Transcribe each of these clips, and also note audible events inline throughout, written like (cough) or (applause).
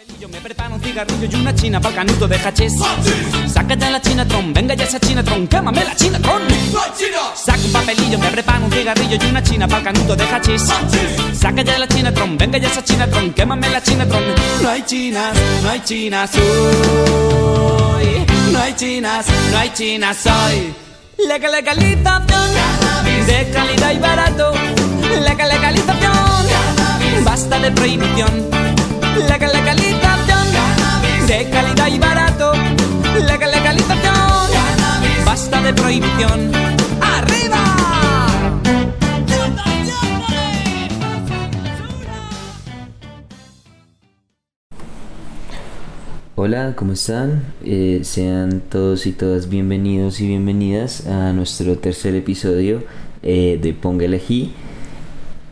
papelillo, me preparo un cigarrillo y una china pa'l canuto de hachís. Sácate la chinatron, venga ya esa chinatron, quémame la chinatron. Saca un papelillo, me preparo un cigarrillo y una china pa'l canuto de hachís. Sácate la chinatron, venga ya esa chinatron, quémame la chinatron. No hay chinas, no hay chinas hoy. No hay chinas, no hay chinas hoy. Legal legalización de calidad y barato. Legal legalización, basta de prohibición. Legal legalización de calidad y barato. Legal legalización, basta de prohibición. ¡Arriba! Hola, ¿cómo están? Eh, sean todos y todas bienvenidos y bienvenidas a nuestro tercer episodio eh, de Ponga Elegí.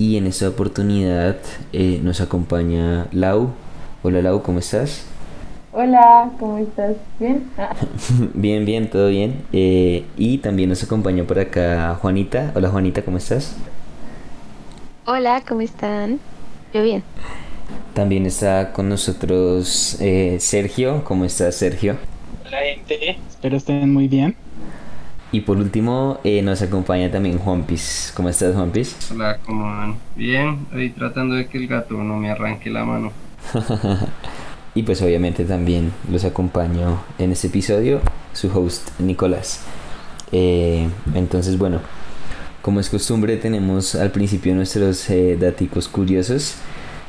Y en esta oportunidad eh, nos acompaña Lau. Hola Lau, ¿cómo estás? Hola, ¿cómo estás? ¿Bien? Ah, (laughs) bien, bien, todo bien. Eh, y también nos acompaña por acá Juanita. Hola Juanita, ¿cómo estás? Hola, ¿cómo están? Yo bien. También está con nosotros eh, Sergio. ¿Cómo estás Sergio? Hola gente, espero estén muy bien. Y por último eh, nos acompaña también Juanpis. ¿Cómo estás Juanpis? Hola, ¿cómo van? Bien, ahí tratando de que el gato no me arranque la mano. (laughs) y pues obviamente también los acompaño en este episodio su host Nicolás. Eh, entonces bueno, como es costumbre tenemos al principio nuestros eh, daticos curiosos.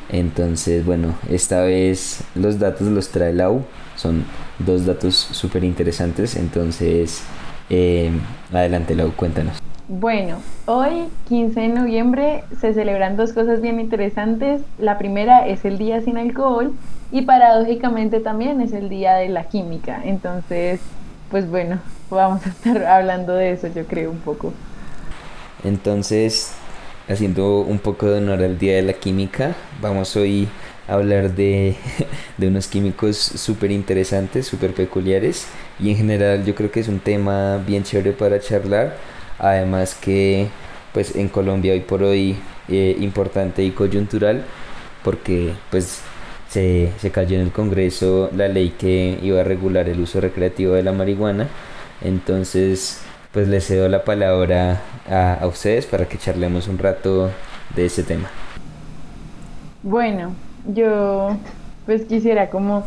Entonces bueno, esta vez los datos los trae Lau. Son dos datos súper interesantes. Entonces eh, adelante Lau, cuéntanos. Bueno, hoy 15 de noviembre se celebran dos cosas bien interesantes. La primera es el Día sin Alcohol y paradójicamente también es el Día de la Química. Entonces, pues bueno, vamos a estar hablando de eso yo creo un poco. Entonces, haciendo un poco de honor al Día de la Química, vamos hoy a hablar de, (laughs) de unos químicos súper interesantes, súper peculiares y en general yo creo que es un tema bien chévere para charlar, además que pues en Colombia hoy por hoy eh, importante y coyuntural porque pues se, se cayó en el Congreso la ley que iba a regular el uso recreativo de la marihuana, entonces pues les cedo la palabra a, a ustedes para que charlemos un rato de ese tema. Bueno, yo pues quisiera como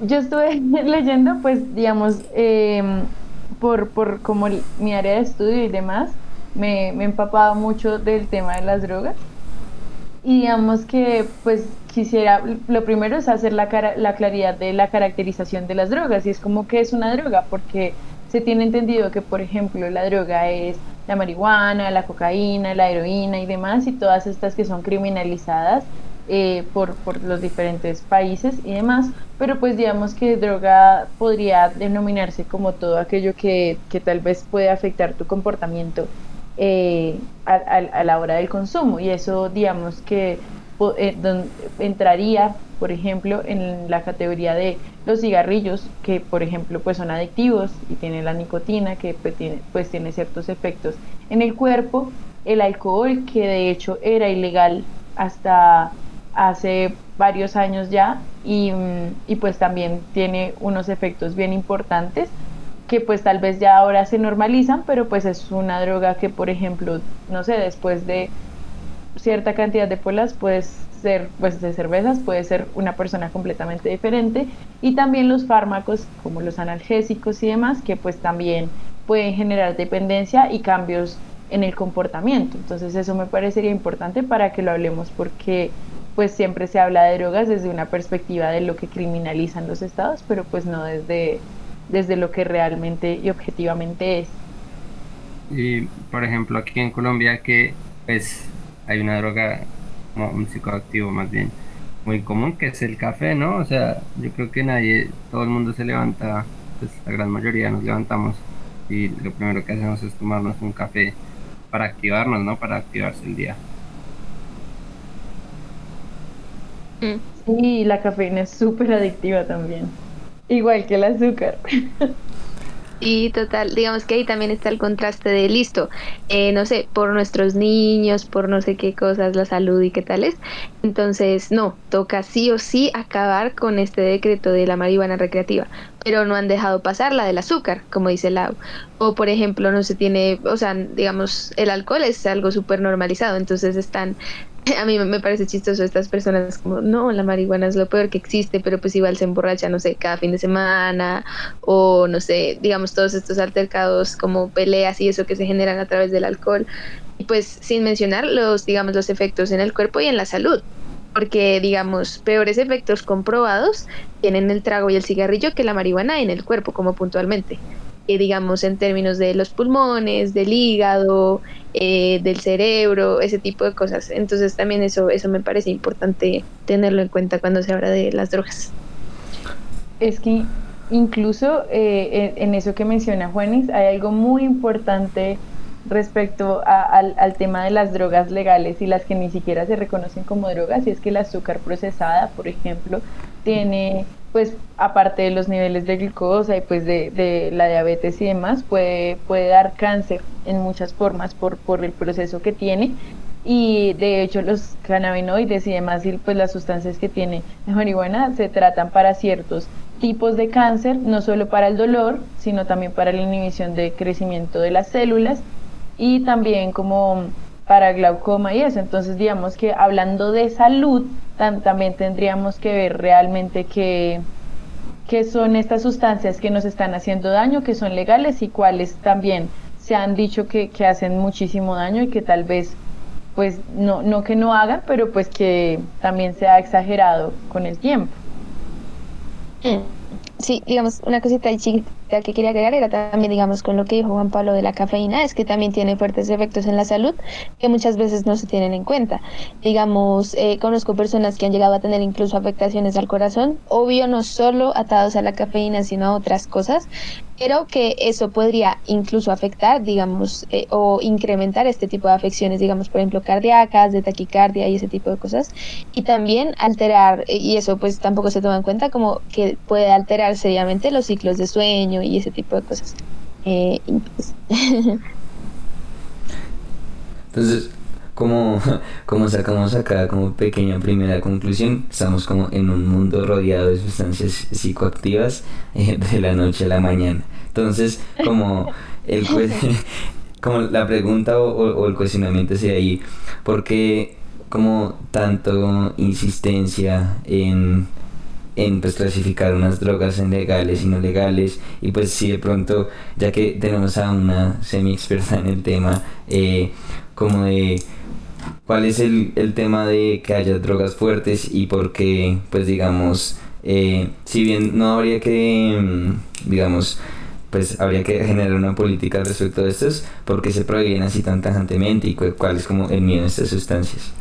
yo estuve (laughs) leyendo pues digamos eh, por, por como mi área de estudio y demás me, me he empapado mucho del tema de las drogas. Y digamos que pues quisiera lo primero es hacer la, cara, la claridad de la caracterización de las drogas. Y es como que es una droga porque se tiene entendido que por ejemplo la droga es la marihuana, la cocaína, la heroína y demás y todas estas que son criminalizadas eh, por, los diferentes países y demás, pero pues digamos que droga podría denominarse como todo aquello que, que tal vez puede afectar tu comportamiento eh, a, la hora del consumo. Y eso digamos que eh, entraría por ejemplo en la categoría de los cigarrillos que por ejemplo pues son adictivos y tienen la nicotina que pues tiene, pues tiene ciertos efectos en el cuerpo. El alcohol que de hecho era ilegal hasta hace varios años ya y, y, pues también tiene unos efectos bien importantes que pues tal vez ya ahora se normalizan, pero pues es una droga que por ejemplo, no sé, después de cierta cantidad de polas puedes ser, pues de cervezas, puede ser una persona completamente diferente y también los fármacos como los analgésicos y demás que pues también pueden generar dependencia y cambios en el comportamiento. Entonces eso me parecería importante para que lo hablemos porque pues siempre se habla de drogas desde una perspectiva de lo que criminalizan los estados, pero pues no desde, desde lo que realmente y objetivamente es. Y por ejemplo aquí en Colombia que pues hay una droga, un psicoactivo más bien, muy común que es el café, ¿no? O sea, yo creo que nadie, todo el mundo se levanta, pues la gran mayoría nos levantamos y lo primero que hacemos es tomarnos un café para activarnos, ¿no? Para activarse el día. Sí, la cafeína es súper adictiva también. Igual que el azúcar. Y total, digamos que ahí también está el contraste de listo, eh, no sé, por nuestros niños, por no sé qué cosas, la salud y qué tales. Entonces, no, toca sí o sí acabar con este decreto de la marihuana recreativa, pero no han dejado pasar la del azúcar, como dice Lau. O, por ejemplo, no se tiene, o sea, digamos, el alcohol es algo súper normalizado, entonces están (laughs) a mí me parece chistoso estas personas como, no, la marihuana es lo peor que existe, pero pues igual se emborracha, no sé, cada fin de semana o no sé, digamos todos estos altercados como peleas y eso que se generan a través del alcohol. Y pues sin mencionar los, digamos, los efectos en el cuerpo y en la salud, porque digamos, peores efectos comprobados tienen el trago y el cigarrillo que la marihuana en el cuerpo, como puntualmente. Eh, digamos, en términos de los pulmones, del hígado, eh, del cerebro, ese tipo de cosas. Entonces también eso, eso me parece importante tenerlo en cuenta cuando se habla de las drogas. Es que incluso eh, en eso que menciona Juanis, hay algo muy importante respecto al, al, tema de las drogas legales y las que ni siquiera se reconocen como drogas, y es que el azúcar procesada, por ejemplo, tiene pues aparte de los niveles de glucosa y pues de, la diabetes y demás, puede, puede dar cáncer en muchas formas por, por el proceso que tiene y de hecho los cannabinoides y demás y pues las sustancias que tiene la marihuana se tratan para ciertos tipos de cáncer, no solo para el dolor, sino también para la inhibición de crecimiento de las células y también como para glaucoma y eso. Entonces, digamos que hablando de salud, también tendríamos que ver realmente qué, qué son estas sustancias que nos están haciendo daño, que son legales y cuáles también se han dicho que, que hacen muchísimo daño y que tal vez pues no, no que no hagan, pero pues que también se ha exagerado con el tiempo. Sí, digamos, una cosita que quería agregar era también, digamos, con lo que dijo Juan Pablo de la cafeína, es que también tiene fuertes efectos en la salud que muchas veces no se tienen en cuenta. Digamos, eh, conozco personas que han llegado a tener incluso afectaciones al corazón, obvio no solo atados a la cafeína, sino a otras cosas, pero que eso podría incluso afectar, digamos, eh, o incrementar este tipo de afecciones, digamos, por ejemplo, cardíacas, de taquicardia y ese tipo de cosas, y también alterar, eh, y eso pues tampoco se toma en cuenta, como que puede alterar seriamente los ciclos de sueño y ese tipo de cosas. Eh, pues, (laughs) Entonces, como, como sacamos acá como pequeña primera conclusión, estamos como en un mundo rodeado de sustancias psicoactivas eh, de la noche a la mañana. Entonces, como el (laughs) como la pregunta o, el cuestionamiento sería ahí, ¿por qué como tanto insistencia en en pues clasificar unas drogas en legales y no legales. Y pues si de pronto ya que tenemos a una semi experta en el tema eh, como de cuál es el, el, tema de que haya drogas fuertes y por qué pues digamos eh, si bien no habría que mm, digamos pues habría que generar una política respecto de estos porque se prohíben así tan tajantemente y cuál es como el miedo de estas sustancias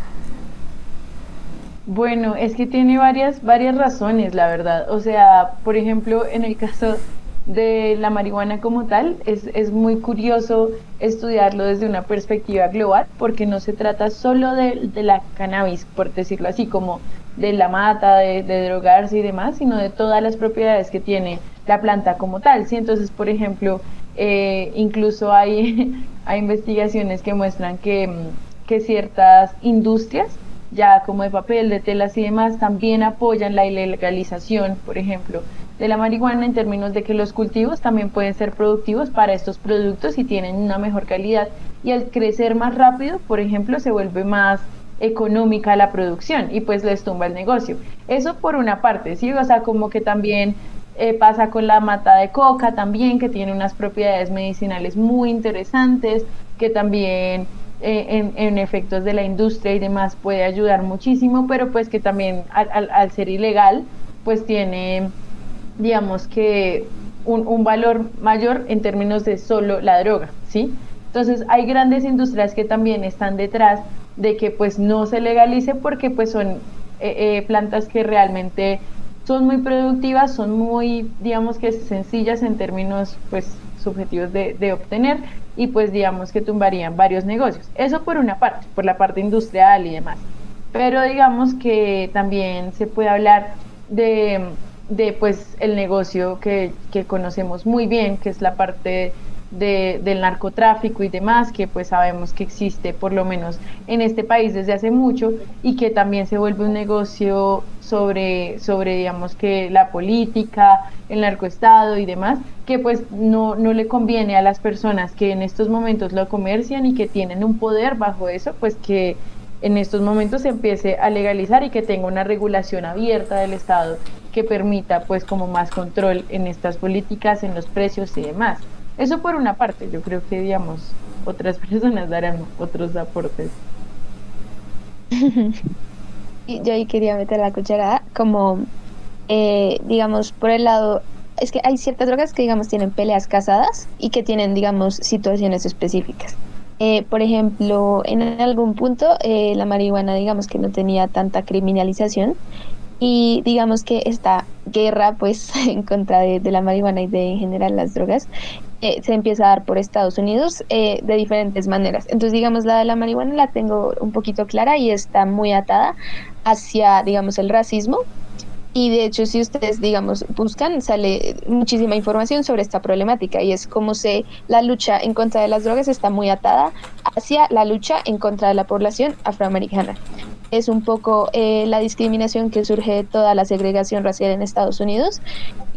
bueno, es que tiene varias, varias razones, la verdad. O sea, por ejemplo, en el caso de la marihuana como tal, es, es muy curioso estudiarlo desde una perspectiva global, porque no se trata solo de, de la cannabis, por decirlo así, como de la mata, de, de, drogarse y demás, sino de todas las propiedades que tiene la planta como tal. ¿sí? Entonces, por ejemplo, eh, incluso hay, (laughs) hay investigaciones que muestran que, que ciertas industrias ya como de papel, de telas y demás, también apoyan la ilegalización, por ejemplo, de la marihuana en términos de que los cultivos también pueden ser productivos para estos productos y tienen una mejor calidad. Y al crecer más rápido, por ejemplo, se vuelve más económica la producción y pues les tumba el negocio. Eso por una parte, ¿sí? O sea, como que también eh, pasa con la mata de coca también, que tiene unas propiedades medicinales muy interesantes, que también eh, en, efectos de la industria y demás puede ayudar muchísimo, pero pues que también al, ser ilegal, pues tiene, digamos que un, un, valor mayor en términos de solo la droga, ¿sí? Entonces hay grandes industrias que también están detrás de que pues no se legalice porque pues son eh, eh, plantas que realmente son muy productivas, son muy, digamos que sencillas en términos pues subjetivos de, obtener y pues digamos que tumbarían varios negocios. Eso por una parte, por la parte industrial y demás. Pero digamos que también se puede hablar de, de pues el negocio que, que conocemos muy bien, que es la parte del narcotráfico y demás, que pues sabemos que existe por lo menos en este país desde hace mucho y que también se vuelve un negocio sobre, sobre digamos que la política, el narcoestado y demás, que pues no, no le conviene a las personas que en estos momentos lo comercian y que tienen un poder bajo eso, pues que en estos momentos se empiece a legalizar y que tenga una regulación abierta del Estado que permita pues como más control en estas políticas, en los precios y demás. Eso por una parte, yo creo que, digamos, otras (laughs) personas darán otros aportes. y yo ahí quería meter la cucharada, como, eh, digamos, por el lado, es que hay ciertas drogas que, digamos, tienen peleas casadas y que tienen, digamos, situaciones específicas. Eh, por ejemplo, en algún punto eh, la marihuana, digamos que no tenía tanta criminalización y digamos que esta guerra pues (laughs) en contra de, la marihuana y de en general las drogas eh, se empieza a dar por Estados Unidos eh, de diferentes maneras. Entonces digamos la de la marihuana la tengo un poquito clara y está muy atada hacia digamos el racismo y de hecho, si ustedes, digamos, buscan, sale muchísima información sobre esta problemática y es como se la lucha en contra de las drogas está muy atada hacia la lucha en contra de la población afroamericana es un poco eh, la discriminación que surge de toda la segregación racial en Estados Unidos,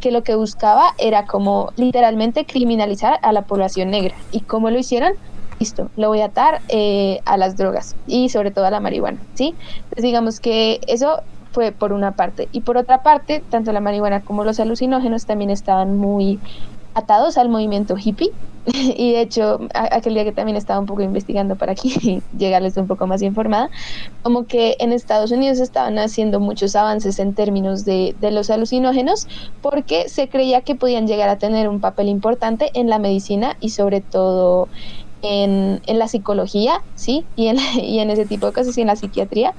que lo que buscaba era como literalmente criminalizar a la población negra. ¿Y cómo lo hicieron? Listo, lo voy a atar eh, a las drogas y sobre todo a la marihuana, ¿sí? Entonces digamos que eso fue por una parte. Y por otra parte, tanto la marihuana como los alucinógenos también estaban muy atados al movimiento hippie. (laughs) y de hecho, aquel día que también estaba un poco investigando para aquí (laughs) llegarles un poco más informada, como que en Estados Unidos estaban haciendo muchos avances en términos de, los alucinógenos porque se creía que podían llegar a tener un papel importante en la medicina y sobre todo en, la psicología, ¿sí? (laughs) Y en, ese tipo de cosas, y en la psiquiatría,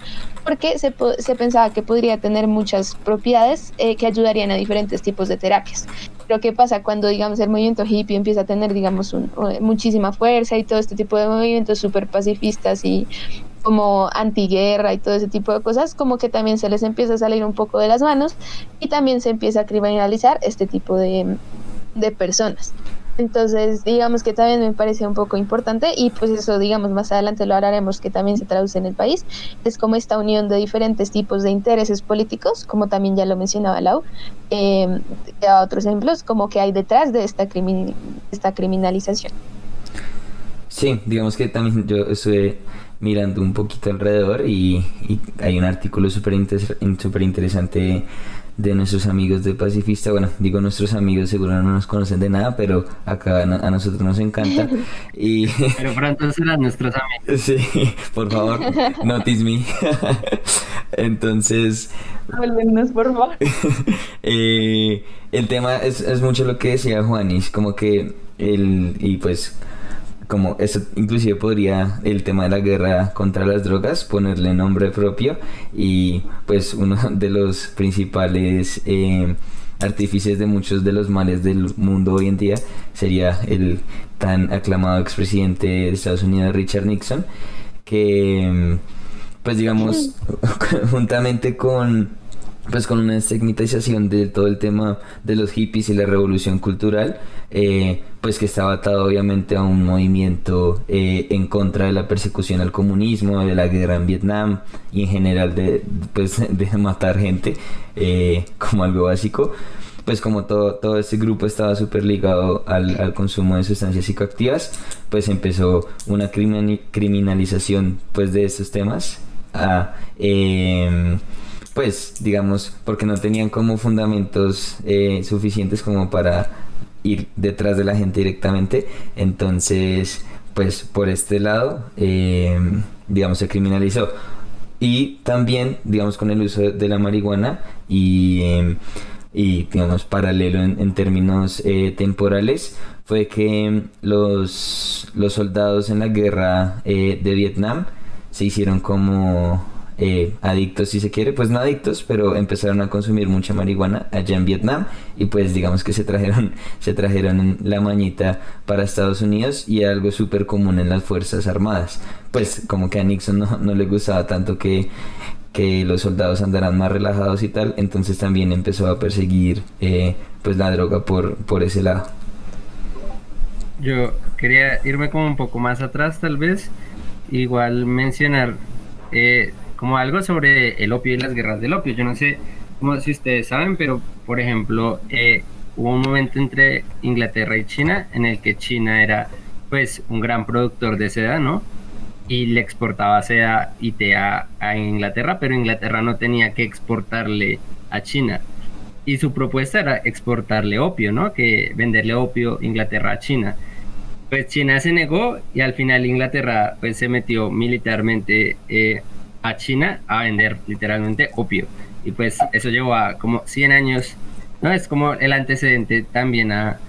porque se, se pensaba que podría tener muchas propiedades eh, que ayudarían a diferentes tipos de terapias. Pero ¿qué pasa cuando, digamos, el movimiento hippie empieza a tener, digamos, un, muchísima fuerza y todo este tipo de movimientos súper pacifistas y como antiguerra y todo ese tipo de cosas, como que también se les empieza a salir un poco de las manos y también se empieza a criminalizar este tipo de, de personas. Entonces, digamos que también me parece un poco importante y pues eso, digamos, más adelante lo hablaremos que también se traduce en el país, es como esta unión de diferentes tipos de intereses políticos, como también ya lo mencionaba Lau, eh, otros ejemplos, como que hay detrás de esta, esta criminalización. Sí, digamos que también yo estuve mirando un poquito alrededor y, y hay un artículo súper interesante de nuestros amigos de Pacifista. Bueno, digo nuestros amigos, seguro no nos conocen de nada, pero acá a nosotros nos encanta. (laughs) Y... Pero pronto serán nuestros amigos. Sí, por favor, notice me. (laughs) Entonces... Háblenos, por favor. (laughs) eh, el tema es, es mucho lo que decía Juanis, como que el... Y pues como eso inclusive podría el tema de la guerra contra las drogas ponerle nombre propio y pues uno (laughs) de los principales eh, artífices de muchos de los males del mundo hoy en día sería el tan aclamado expresidente de Estados Unidos Richard Nixon que pues digamos (laughs) juntamente con pues con una estigmatización de todo el tema de los hippies y la revolución cultural, eh, pues que estaba atado obviamente a un movimiento eh, en contra de la persecución al comunismo, de la guerra en Vietnam y en general de, pues, (laughs) de matar gente eh, como algo básico. Pues como todo, todo este grupo estaba súper ligado al, al, consumo de sustancias psicoactivas, pues empezó una criminalización pues de estos temas. A, em, pues digamos, porque no tenían como fundamentos eh, suficientes como para ir detrás de la gente directamente. Entonces, pues por este lado, eh, digamos, se criminalizó. Y también, digamos, con el uso de la marihuana y, em, y digamos, paralelo en, términos eh, temporales, fue que los, los soldados en la guerra de Vietnam se hicieron como eh, adictos si se quiere, pues no adictos, pero empezaron a consumir mucha marihuana allá en Vietnam y pues digamos que se trajeron, (laughs) se trajeron la mañita para Estados Unidos y algo súper común en las Fuerzas Armadas. Pues como que a Nixon no, no le gustaba tanto que que los soldados andarán más relajados y tal, entonces también empezó a perseguir eh, pues la droga por, por ese lado. Yo quería irme como un poco más atrás tal vez, igual mencionar eh, como algo sobre el opio y las guerras del opio. Yo no sé como si ustedes saben, pero por ejemplo eh, hubo un momento entre Inglaterra y China en el que China era pues un gran productor de seda, ¿no? y le exportaba seda y té a, Inglaterra, pero Inglaterra no tenía que exportarle a China. Y su propuesta era exportarle opio, ¿no? Que venderle opio Inglaterra a China. Pues China se negó y al final Inglaterra pues se metió militarmente eh, a China a vender literalmente opio. Y pues eso llevó a como 100 años, ¿no? Es como el antecedente también a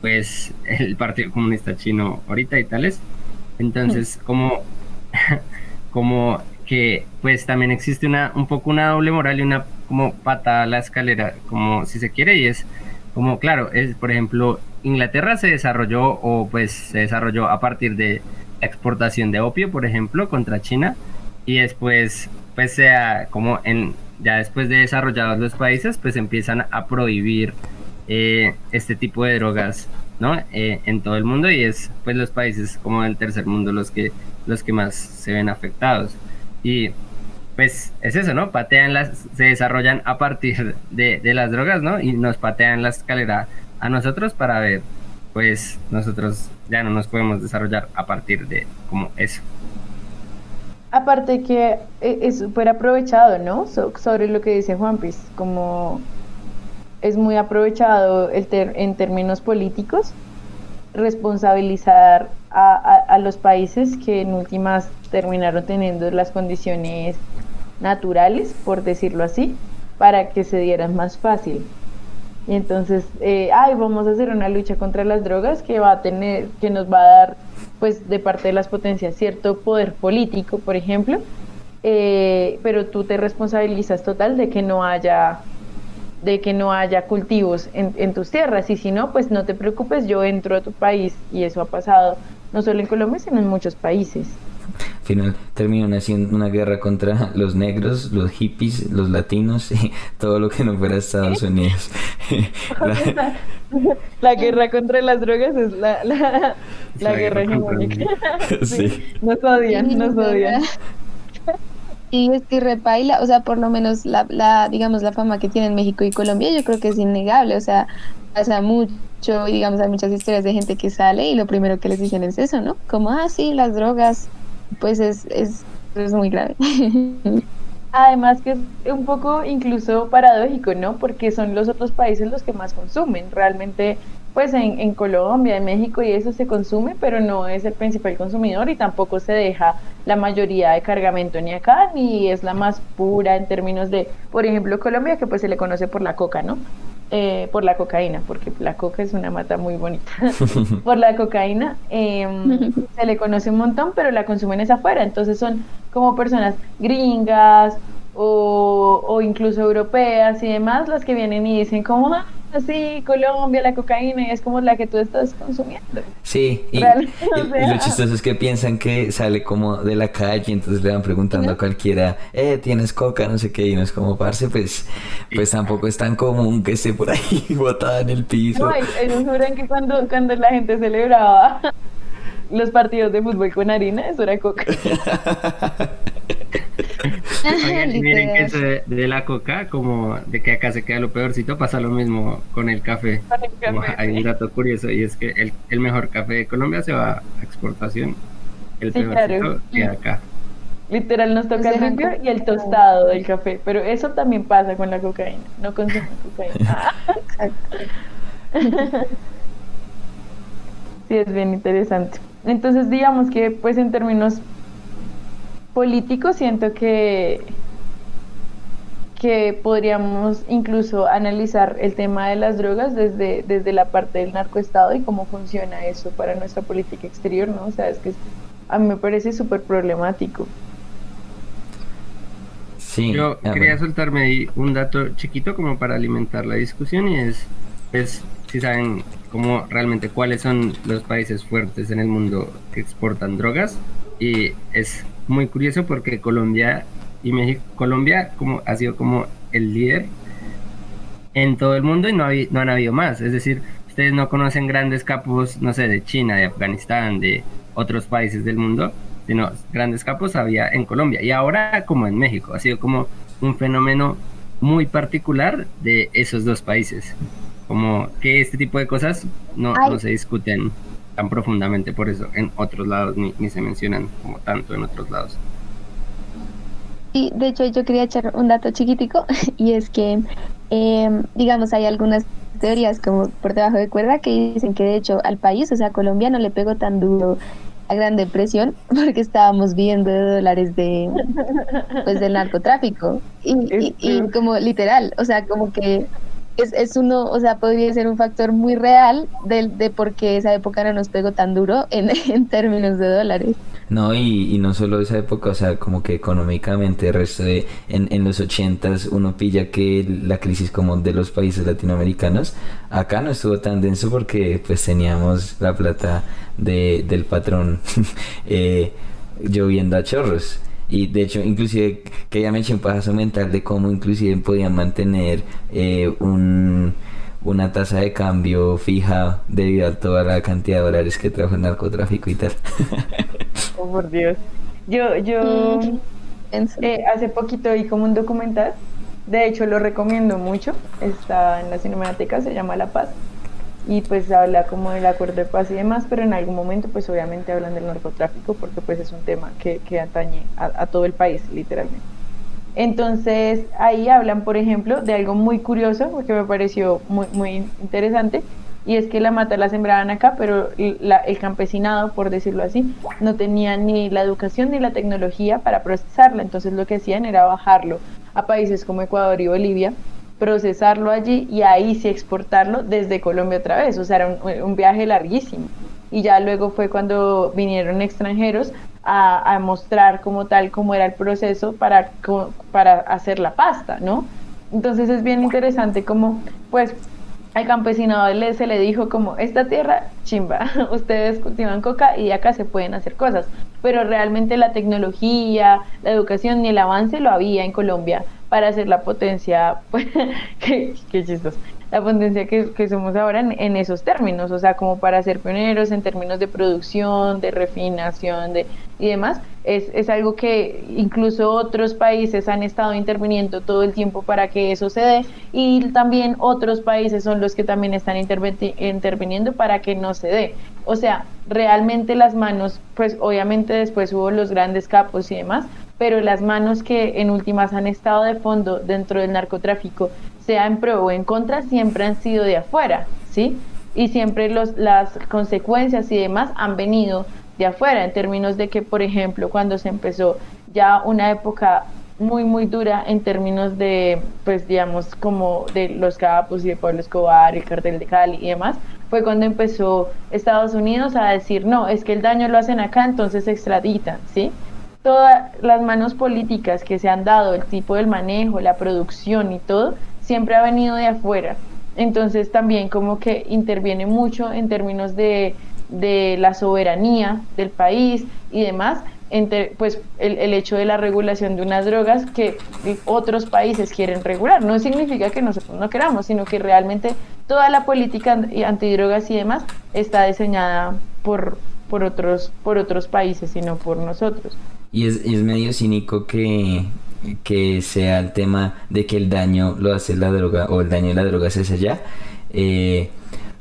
pues (laughs) el Partido Comunista Chino ahorita y tales. Entonces, como (laughs) como que pues también existe una un poco una doble moral y una como pata a la escalera, como si se quiere, y es como claro, es por ejemplo, Inglaterra se desarrolló o pues se desarrolló a partir de la exportación de opio, por ejemplo, contra China, y después pues sea como en ya después de desarrollados los países, pues empiezan a prohibir eh, este tipo de drogas ¿no? Eh, en todo el mundo y es pues los países como el tercer mundo los que los que más se ven afectados. Y pues es eso, ¿no? Patean las, se desarrollan a partir de, las drogas, ¿no? Y nos patean la escalera a nosotros para ver, pues nosotros ya no nos podemos desarrollar a partir de como eso. Aparte que e, es súper aprovechado, ¿no? sobre lo que dice Juan Piz, como es muy aprovechado el en términos políticos responsabilizar a, los países que en últimas terminaron teniendo las condiciones naturales, por decirlo así, para que se dieran más fácil. Y entonces, eh, ay, vamos a hacer una lucha contra las drogas que va a tener, que nos va a dar, pues, de parte de las potencias cierto poder político, por ejemplo, eh, pero tú te responsabilizas total de que no haya de que no haya cultivos en, tus tierras y si no, pues no te preocupes, yo entro a tu país y eso ha pasado no solo en Colombia, sino en muchos países. Al final terminan haciendo una guerra contra los negros, los hippies, los latinos y (laughs) todo lo que no fuera Estados Unidos. (laughs) la... guerra contra las drogas es la, la, guerra hegemónica. (laughs) sí. Nos odian, nos odian. Y es que repaila, o sea, por lo menos la, la, digamos, la fama que tienen México y Colombia, yo creo que es innegable, o sea, pasa mucho, y digamos, hay muchas historias de gente que sale y lo primero que les dicen es eso, ¿no? Como, ah, sí, las drogas, pues es, es, es muy grave. (laughs) Además que es un poco incluso paradójico, ¿no? Porque son los otros países los que más consumen. Realmente pues en, en, Colombia, en México y eso se consume, pero no es el principal consumidor y tampoco se deja la mayoría de cargamento ni acá, ni es la más pura en términos de, por ejemplo, Colombia, que pues se le conoce por la coca, ¿no? Eh, por la cocaína, porque la coca es una mata muy bonita. (laughs) por la cocaína em, (laughs) se le conoce un montón, pero la consumen es afuera, entonces son como personas gringas o, o incluso europeas y demás las que vienen y dicen como, ah, sí, Colombia, la cocaína, y es como la que tú estás consumiendo. Sí, y, (laughs) lo chistoso es que piensan que sale como de la calle, entonces le van preguntando a cualquiera, eh, ¿tienes coca? No sé qué, y no es como, parce, pues, pues tampoco es tan común que esté por ahí (laughs) botada en el piso. No, ellos juran que cuando, cuando la gente celebraba (laughs) los partidos de fútbol con harina, eso era coca. (laughs) miren que eso de, la coca, como de que acá se queda lo peorcito, pasa lo mismo con el café. hay un dato curioso y es que el, el, mejor café de Colombia se va a exportación, el sí, peorcito queda acá. Literal nos toca el limpio y el tostado del café, pero eso también pasa con la cocaína, no consumen cocaína. Exacto. (laughs) (laughs) sí, es bien interesante. Entonces digamos que pues en términos político siento que, que podríamos incluso analizar el tema de las drogas desde, desde la parte del narcoestado y cómo funciona eso para nuestra política exterior, ¿no? O sea, es que a mí me parece súper problemático. Sí, Yo ah, quería soltarme ahí un dato chiquito como para alimentar la discusión y es, es si saben cómo realmente cuáles son los países fuertes en el mundo que exportan drogas y es muy curioso porque Colombia y México, Colombia como ha sido como el líder en todo el mundo y no, no han habido más. Es decir, ustedes no conocen grandes capos, no sé, de China, de Afganistán, de otros países del mundo, sino grandes capos había en Colombia y ahora como en México. Ha sido como un fenómeno muy particular de esos dos países. Como que este tipo de cosas no, no se discuten tan profundamente por eso en otros lados, ni, ni se mencionan como tanto en otros lados. Sí, de hecho yo quería echar un dato chiquitico (laughs) y es que, em, digamos, hay algunas teorías como por debajo de cuerda que dicen que de hecho al país, o sea, Colombia no le pegó tan duro a gran depresión (laughs) porque estábamos viendo dólares de pues del narcotráfico y, y, como literal, o sea, como que es, es, uno, o sea, podría ser un factor muy real de, de por qué esa época no nos pegó tan duro (laughs) en, en términos de dólares. No, y, y, no solo esa época, o sea, como que económicamente, resto de, en, en los ochentas uno pilla que la crisis como de los países latinoamericanos, acá no estuvo tan denso porque pues teníamos la plata de, del patrón (laughs) eh, lloviendo a chorros. Y de hecho, inclusive, que ya me eché un paso mental de cómo inclusive podían mantener eh, un, una tasa de cambio fija debido a toda la cantidad de dólares que trajo el narcotráfico y tal. (laughs) oh, por Dios. Yo, yo eh, hace poquito vi como un documental, de hecho lo recomiendo mucho, está en la Cinemateca, se llama La Paz y pues habla como del acuerdo de paz y demás, pero en algún momento pues obviamente hablan del narcotráfico porque pues es un tema que, que atañe a, todo el país literalmente. Entonces ahí hablan, por ejemplo, de algo muy curioso, porque me pareció muy, muy interesante, y es que la mata la sembraban acá, pero el campesinado, por decirlo así, no tenía ni la educación ni la tecnología para procesarla, entonces lo que hacían era bajarlo a países como Ecuador y Bolivia, procesarlo allí y ahí sí exportarlo desde Colombia otra vez. O sea, era un, viaje larguísimo. Y ya luego fue cuando vinieron extranjeros a, mostrar como tal cómo era el proceso para, para hacer la pasta, ¿no? Entonces es bien interesante como, pues, al campesinado se le dijo como, esta tierra, chimba, (laughs) ustedes cultivan coca y acá se pueden hacer cosas. Pero realmente la tecnología, la educación ni el avance lo había en Colombia para hacer la potencia, (laughs) pues, qué, chistoso, la potencia que, que somos ahora en, esos términos, o sea, como para ser pioneros en términos de producción, de refinación de, y demás, es, es algo que incluso otros países han estado interviniendo todo el tiempo para que eso se dé y también otros países son los que también están interviniendo para que no se dé. O sea, realmente las manos, pues obviamente después hubo los grandes capos y demás, pero las manos que en últimas han estado de fondo dentro del narcotráfico, sea en pro o en contra, siempre han sido de afuera, ¿sí? Y siempre los, las consecuencias y demás han venido de afuera, en términos de que, por ejemplo, cuando se empezó ya una época muy, muy dura en términos de, pues, digamos, como de los capos y de Pablo Escobar, el cartel de Cali y demás, fue cuando empezó Estados Unidos a decir, no, es que el daño lo hacen acá, entonces extraditan, ¿sí? Todas las manos políticas que se han dado, el tipo del manejo, la producción y todo, siempre ha venido de afuera. Entonces también como que interviene mucho en términos de, la soberanía del país y demás, entre, pues el, el, hecho de la regulación de unas drogas que otros países quieren regular. No significa que nosotros no queramos, sino que realmente toda la política antidrogas y demás está diseñada por, por, otros, por otros países, sino por nosotros. Y es, es medio cínico que, que sea el tema de que el daño lo hace la droga o el daño de la droga se hace allá. Eh,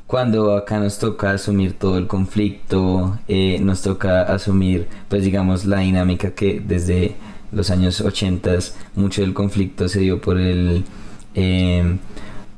cuando acá nos toca asumir todo el conflicto, eh, nos toca asumir, pues digamos, la dinámica que desde los años 80 mucho del conflicto se dio por el... Eh,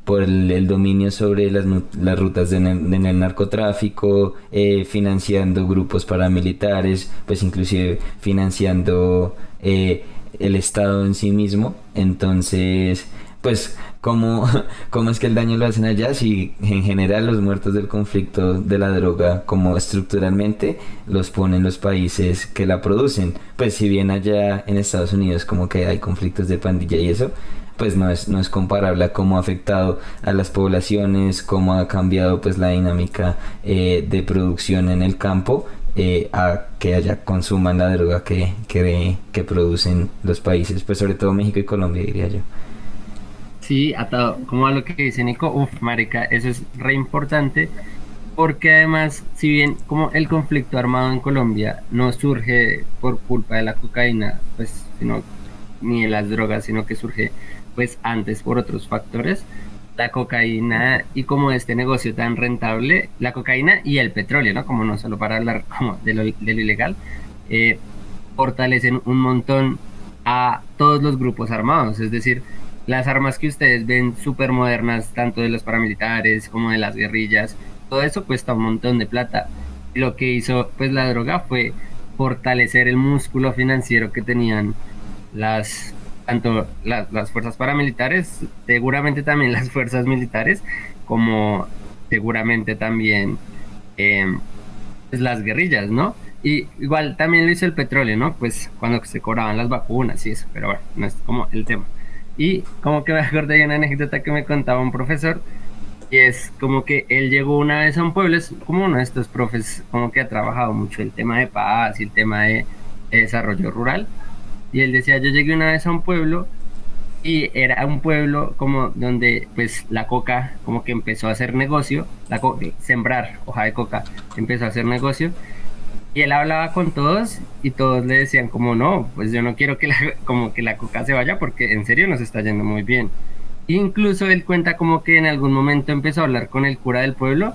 por el, dominio sobre las, las rutas en el, narcotráfico, eh, financiando grupos paramilitares, pues inclusive financiando eh, el Estado en sí mismo. Entonces, pues, ¿cómo, (laughs) ¿cómo es que el daño lo hacen allá si en general los muertos del conflicto de la droga, como estructuralmente, los ponen los países que la producen? Pues si bien allá en Estados Unidos como que hay conflictos de pandilla y eso, pues no es, no es comparable a cómo ha afectado a las poblaciones, cómo ha cambiado pues la dinámica eh, de producción en el campo eh, a que haya consuman la droga que, que, que producen los países, pues sobre todo México y Colombia, diría yo. Sí, atado como a lo que dice Nico, uff, marica, eso es re importante porque además, si bien como el conflicto armado en Colombia no surge por culpa de la cocaína, pues sino ni de las drogas, sino que surge pues antes por otros factores, la cocaína y como este negocio tan rentable, la cocaína y el petróleo, ¿no? Como no solo para hablar (laughs) como de lo, de lo ilegal, eh, fortalecen un montón a todos los grupos armados, es decir, las armas que ustedes ven súper modernas, tanto de los paramilitares como de las guerrillas, todo eso cuesta un montón de plata. Lo que hizo pues la droga fue fortalecer el músculo financiero que tenían las tanto las fuerzas paramilitares, seguramente también (laughs) las fuerzas militares, como seguramente también em, pues, las guerrillas, ¿no? Y igual también lo hizo el petróleo, ¿no? Pues cuando se cobraban las vacunas y eso, pero bueno, no es como el tema. Y como que me (laughs) acordé de una anécdota que me contaba un profesor, y es como que él llegó una vez a un pueblo, es como uno de estos profes, como que ha trabajado mucho el tema de paz y el tema de desarrollo rural, y él decía, yo llegué una vez a un pueblo y era un pueblo como donde pues la coca como que empezó a hacer negocio, la sembrar hoja de coca empezó a hacer negocio y él hablaba con todos y todos le decían como no, pues yo no quiero que la, (laughs) como que la coca se vaya porque en serio nos está yendo muy bien. Incluso él cuenta como que en algún momento empezó a hablar con el cura del pueblo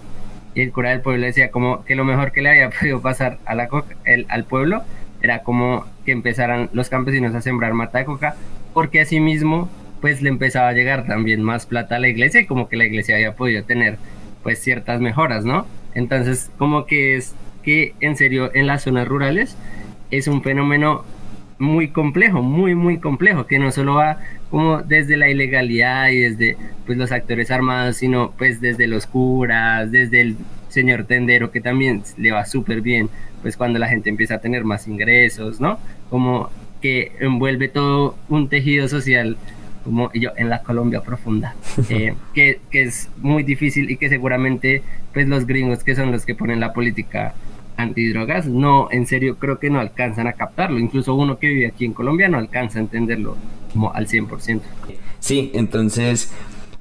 y el cura del pueblo decía como que lo mejor que le había (laughs) podido pasar a la coca, el, al pueblo era como que empezaran los campesinos a sembrar mata de coca, porque así mismo pues le empezaba a llegar también más plata a la iglesia y como que la iglesia había podido tener pues ciertas mejoras, ¿no? Entonces como que es que en serio en las zonas rurales es un fenómeno muy complejo, muy muy complejo, que no solo va como desde la ilegalidad y desde pues los actores armados, sino pues desde los curas, desde el señor tendero que también le va súper bien, pues cuando la gente empieza a tener más ingresos, ¿no? Como que envuelve todo un tejido social como yo en la Colombia profunda, (laughs) eh, que, que, es muy difícil y que seguramente pues los gringos que son los que ponen la política antidrogas, no, en serio creo que no alcanzan a captarlo, incluso uno que vive aquí en Colombia no alcanza a entenderlo como al 100%. Sí, entonces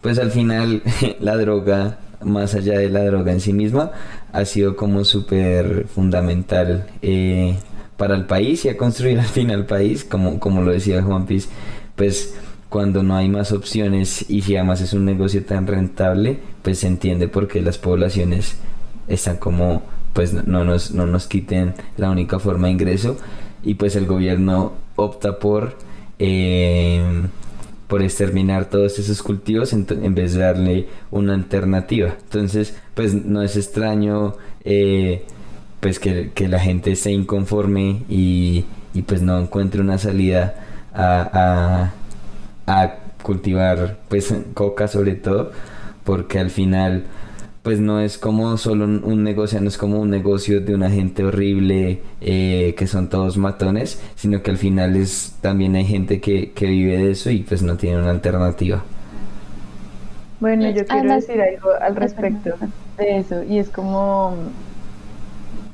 pues al final (laughs) la droga más allá de la droga en sí misma, ha sido como súper fundamental eh, para el país y a construir al final el país, como, como lo decía Juan Piz, pues cuando no hay más opciones y si además es un negocio tan rentable, pues se entiende por qué las poblaciones están como, pues no nos, no nos quiten la única forma de ingreso. Y pues el gobierno opta por... Eh, por exterminar todos esos cultivos en, vez de darle una alternativa. Entonces, pues no es extraño eh, pues que, la gente esté inconforme y, pues no encuentre una salida a, a cultivar pues coca sobre todo, porque al final pues no es como solo un, negocio, no es como un negocio de una gente horrible eh, que son todos matones, sino que al final es también hay gente que, que vive de eso y pues no tiene una alternativa. Bueno, yo quiero decir algo al respecto de eso y es como,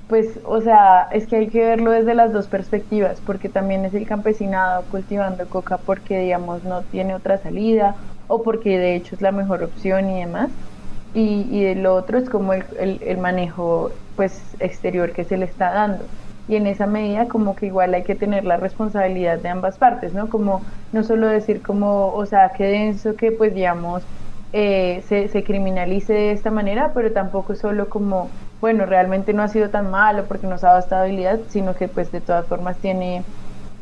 pues, o sea, es que hay que verlo desde las dos perspectivas, porque también es el campesinado cultivando coca porque, digamos, no tiene otra salida o porque de hecho es la mejor opción y demás y, y lo otro es como el, el, manejo pues exterior que se le está dando y en esa medida como que igual hay que tener la responsabilidad de ambas partes, ¿no? Como no solo decir como, o sea, qué denso que pues digamos eh, se, se, criminalice de esta manera, pero tampoco solo como, bueno, realmente no ha sido tan malo porque nos ha dado estabilidad, sino que pues de todas formas tiene,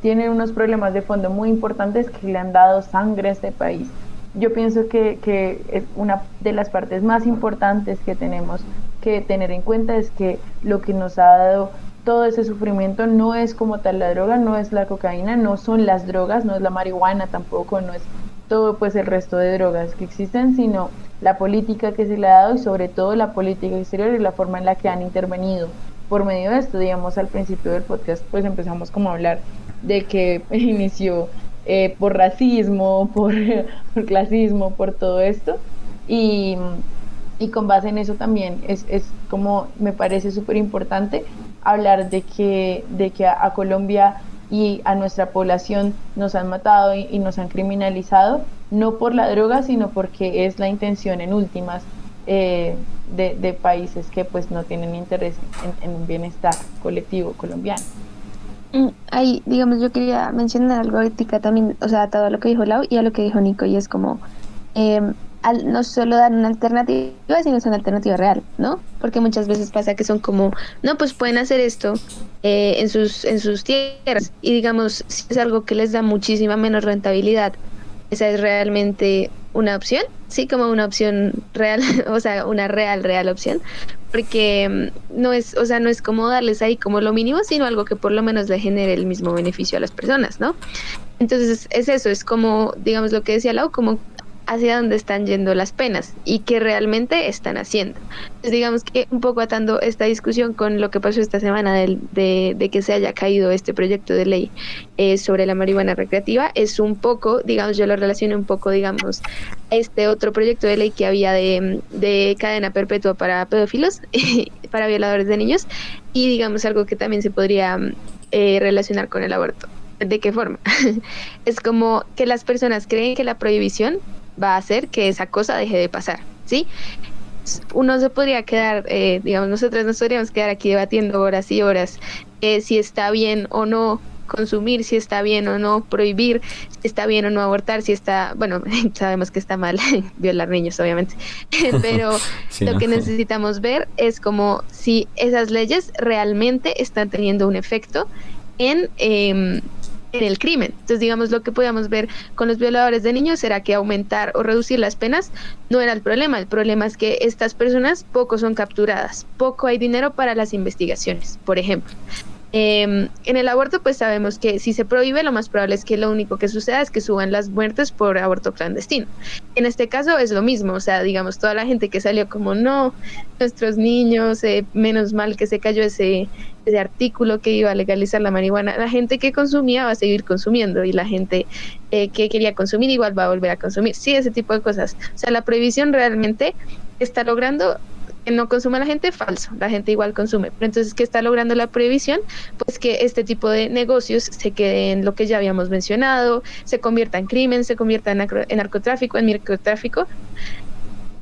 tiene unos problemas de fondo muy importantes que le han dado sangre a este país yo pienso que, que, una de las partes más importantes que tenemos que tener en cuenta es que lo que nos ha dado todo ese sufrimiento no es como tal la droga, no es la cocaína, no son las drogas, no es la marihuana tampoco, no es todo pues el resto de drogas que existen, sino la política que se le ha dado y sobre todo la política exterior y la forma en la que han intervenido por medio de esto, digamos al principio del podcast pues empezamos como a hablar de que (laughs) inició eh, por racismo, (laughs) por, clasismo, por todo esto. Y, con base en eso también es, es como me parece súper importante hablar de que, de que a, Colombia y a nuestra población nos han matado y, nos han criminalizado, no por la droga, sino porque es la intención en últimas eh, de, países que pues no tienen interés en, un bienestar colectivo colombiano. Mm, ahí, digamos, yo quería mencionar algo ética también, o sea, atado a lo que dijo Lau y a lo que dijo Nico, y es como, eh, no solo dar una alternativa, sino es una alternativa real, ¿no? Porque muchas veces pasa que son como, no, pues pueden hacer esto eh, en, sus, en sus tierras y digamos, si es algo que les da muchísima menos rentabilidad, esa es realmente una opción, sí, como una opción real, (laughs) o sea, una real, real opción, porque mm, no es, o sea, no es como darles ahí como lo mínimo, sino algo que por lo menos le genere el mismo beneficio a las personas, ¿no? Entonces es eso, es como, digamos lo que decía Lau, como hacia dónde están yendo las penas y qué realmente están haciendo. Entonces, digamos que un poco atando esta discusión con lo que pasó esta semana de, de, que se haya caído este proyecto de ley eh, sobre la marihuana recreativa, es un poco, digamos, yo lo relaciono un poco, digamos, este otro proyecto de ley que había de, de cadena perpetua para pedófilos, (laughs) para violadores de niños, y digamos algo que también se podría eh, relacionar con el aborto. ¿De qué forma? (laughs) es como que las personas creen que la prohibición va a hacer que esa cosa deje de pasar, ¿sí? Uno se podría quedar, eh, digamos, nosotros nos podríamos quedar aquí debatiendo horas y horas eh, si está bien o no consumir, si está bien o no prohibir, si está bien o no abortar, si está, bueno, (laughs) sabemos que está mal (laughs) violar niños, obviamente, (laughs) pero lo que necesitamos ver es como si esas leyes realmente están teniendo un efecto en... Eh, en el crimen. Entonces, digamos, lo que podíamos ver con los violadores de niños era que aumentar o reducir las penas no era el problema. El problema es que estas personas poco son capturadas, poco hay dinero para las investigaciones, por ejemplo. Em, en el aborto, pues sabemos que si se prohíbe, lo más probable es que lo único que suceda es que suban las muertes por aborto clandestino. En este caso es lo mismo, o sea, digamos, toda la gente que salió como no, nuestros niños, eh, menos mal que se cayó ese, ese artículo que iba a legalizar la marihuana, la gente que consumía va a seguir consumiendo y la gente eh, que quería consumir igual va a volver a consumir. Sí, ese tipo de cosas. O sea, la prohibición realmente está logrando no consuma la gente, falso, la gente igual consume. Pero entonces, ¿qué está logrando la prohibición? Pues que este tipo de negocios se queden en lo que ya habíamos mencionado, se convierta en crimen, se convierta en, narcotráfico, en microtráfico,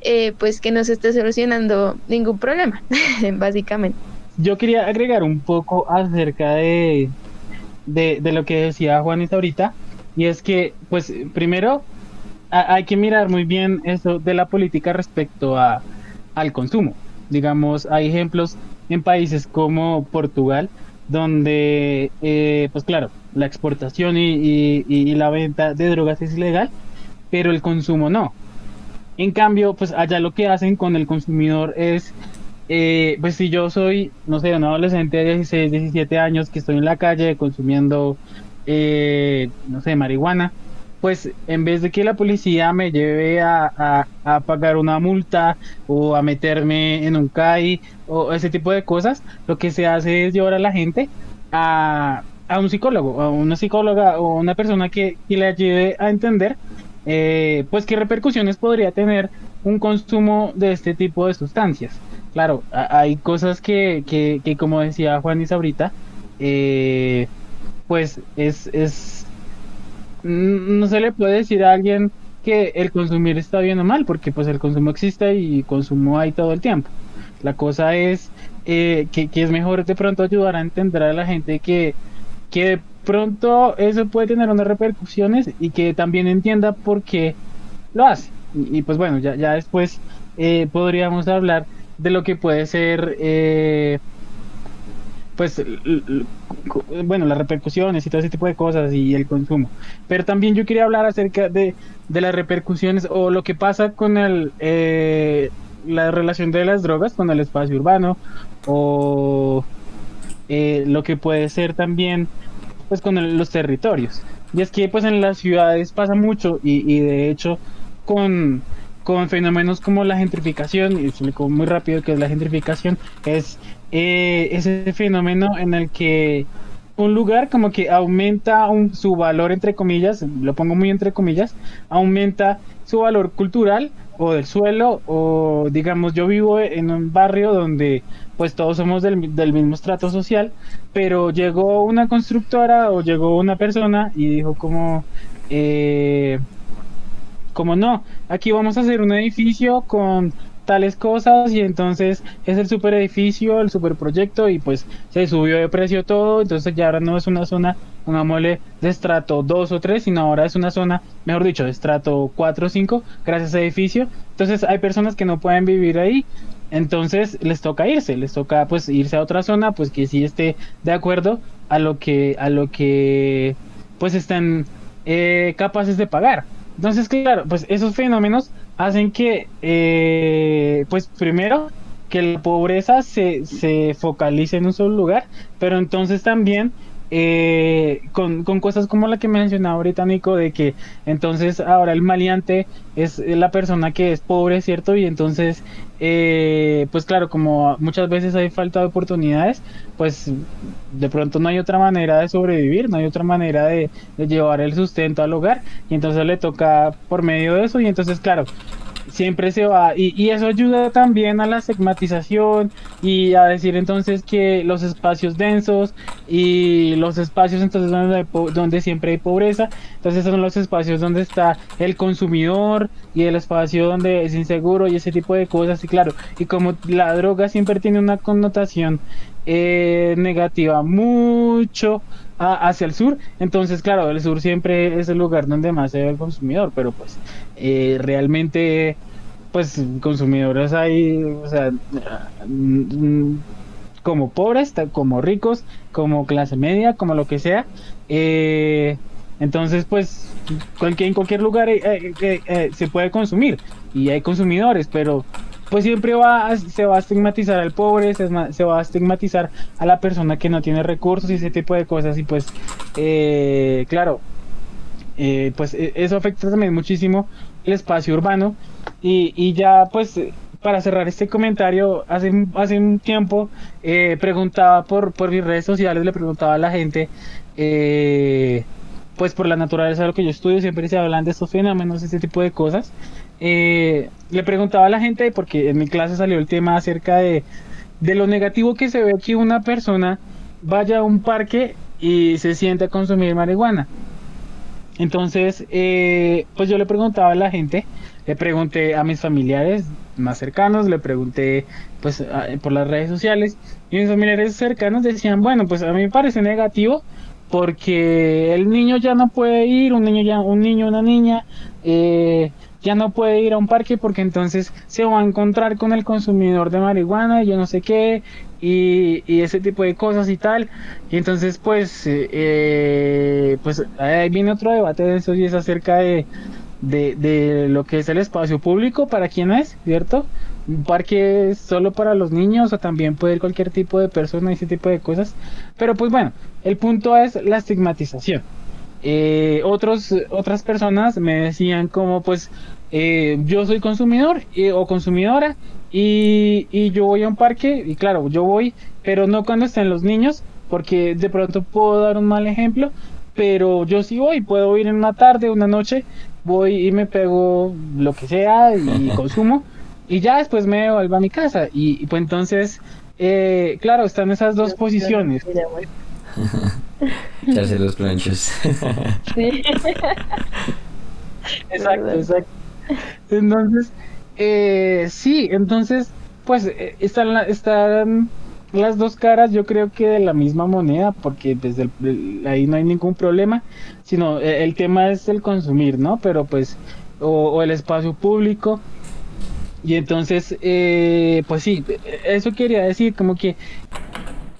eh, pues que no se esté solucionando ningún problema, (laughs) básicamente. Yo quería agregar un poco acerca de, de, de lo que decía Juanis ahorita, y es que, pues, primero, hay que mirar muy bien eso de la política respecto a al consumo. Digamos, hay ejemplos en países como Portugal, donde, eh, pues claro, la exportación y, la venta de drogas es ilegal, pero el consumo no. En cambio, pues allá lo que hacen con el consumidor es, eh, pues si yo soy, no sé, un adolescente de 16, 17 años que estoy en la calle consumiendo, eh, no sé, marihuana, pues en vez de que la policía me lleve a, pagar una multa o a meterme en un CAI o ese tipo de cosas, lo que se hace es llevar a la gente a, un psicólogo, a una psicóloga o una persona que, le ayude a entender eh, pues qué repercusiones podría tener un consumo de este tipo de sustancias. Claro, hay cosas que, que, como decía Juanis ahorita, eh, pues es, es no se le puede decir a alguien que el consumir está bien o mal, porque pues el consumo existe y consumo hay todo el tiempo. La cosa es eh, que, es mejor de pronto ayudar a entender a la gente que, que de pronto eso puede tener unas repercusiones y que también entienda por qué lo hace. Y, pues bueno, ya, ya después eh, podríamos hablar de lo que puede ser eh, pues, bueno, las repercusiones y todo ese tipo de cosas y el consumo. Pero también yo quería hablar acerca de, las repercusiones o lo que pasa con el, eh, la relación de las drogas con el espacio urbano o eh, lo que puede ser también pues con los territorios. Y es que pues en las ciudades pasa mucho y, y de hecho con con fenómenos como la gentrificación, y explico muy rápido que es la gentrificación, es eh, ese fenómeno en el que un lugar como que aumenta su valor entre comillas, lo pongo muy entre comillas, aumenta su valor cultural o del suelo o digamos yo vivo en un barrio donde pues todos somos del, del mismo estrato social, pero llegó una constructora o llegó una persona y dijo como, eh, como no, aquí vamos a hacer un edificio con tales cosas y entonces es el super edificio, el super proyecto y pues se subió de precio todo, entonces ya ahora no es una zona, una mole de estrato 2 o 3, sino ahora es una zona, mejor dicho, de estrato 4 o 5, gracias a edificio. Entonces hay personas que no pueden vivir ahí, entonces les toca irse, les toca pues irse a otra zona, pues que sí esté de acuerdo a lo que, a lo que pues están eh, capaces de pagar. Entonces, claro, pues esos fenómenos hacen que, eh, pues primero, que la pobreza se, se focalice en un solo lugar, pero entonces también eh, con, cosas como la que mencionaba ahorita Nico, de que entonces ahora el maleante es la persona que es pobre, ¿cierto? Y entonces, eh, pues claro, como muchas veces hay falta de oportunidades, pues de pronto no hay otra manera de sobrevivir, no hay otra manera de, de llevar el sustento al hogar, y entonces le toca por medio de eso, y entonces, claro, siempre se va. Y, y, eso ayuda también a la segmatización y a decir entonces que los espacios densos y los espacios entonces donde, donde siempre hay pobreza entonces son los espacios donde está el consumidor y el espacio donde es inseguro y ese tipo de cosas. Y claro y como la droga siempre tiene una connotación eh, negativa mucho hacia el sur. Entonces, claro, el sur siempre es el lugar donde más se ve el consumidor, pero pues eh, realmente, pues consumidores hay, o sea, mm, como pobres, como ricos, como clase media, como lo que sea. Eh, entonces, pues, cualquier, en cualquier lugar eh, se puede consumir y hay consumidores, pero pues siempre va se va a estigmatizar al pobre, se, va a estigmatizar a la persona que no tiene recursos y ese tipo de cosas. Y pues, eh, claro, eh, pues e, eso afecta también muchísimo el espacio urbano. Y, ya, pues, para cerrar este comentario, hace, hace un tiempo eh, preguntaba por, por mis redes sociales, le preguntaba a la gente. pues por la naturaleza de lo que yo estudio siempre se hablan de estos fenómenos, este tipo de cosas eh, le preguntaba a la gente, porque en mi clase salió el tema acerca de, de lo negativo que se ve que una persona vaya a un parque y se siente a consumir marihuana. Entonces, eh, pues yo le preguntaba a la gente, le pregunté a mis familiares más cercanos, le pregunté pues por las redes sociales y mis familiares cercanos decían, bueno, pues a mí me parece negativo porque el niño ya no puede ir, un niño ya, un niño, una niña, eh, ya no puede ir a un parque porque entonces se va a encontrar con el consumidor de marihuana y yo no sé qué y, ese tipo de cosas y tal. Y entonces pues eh, eh, pues ahí viene otro debate de eso y es acerca de, de, lo que es el espacio público para quién es cierto un parque solo para los niños o también puede ir cualquier tipo de persona y ese tipo de cosas. Pero pues bueno el punto es la estigmatización. Eh, otros, otras personas me decían como pues eh, yo soy consumidor eh, o consumidora y, y, yo voy a un parque y claro, yo voy, pero no cuando estén los niños, porque de pronto puedo dar un mal ejemplo, pero yo sí voy, puedo ir en una tarde, una noche, voy y me pego lo que sea y (laughs) consumo y ya después me vuelvo a mi casa y, pues entonces, eh, claro, están esas dos posiciones. Echarse (laughs) los planchos. sí. (laughs) exacto, exacto. Entonces, eh, sí, entonces, pues eh, están, están las dos caras, yo creo que de la misma moneda, porque desde ahí no hay ningún problema, sino eh, el tema es el consumir, ¿no? Pero pues, o, el espacio público. Y entonces, pues sí, eso quería decir, como que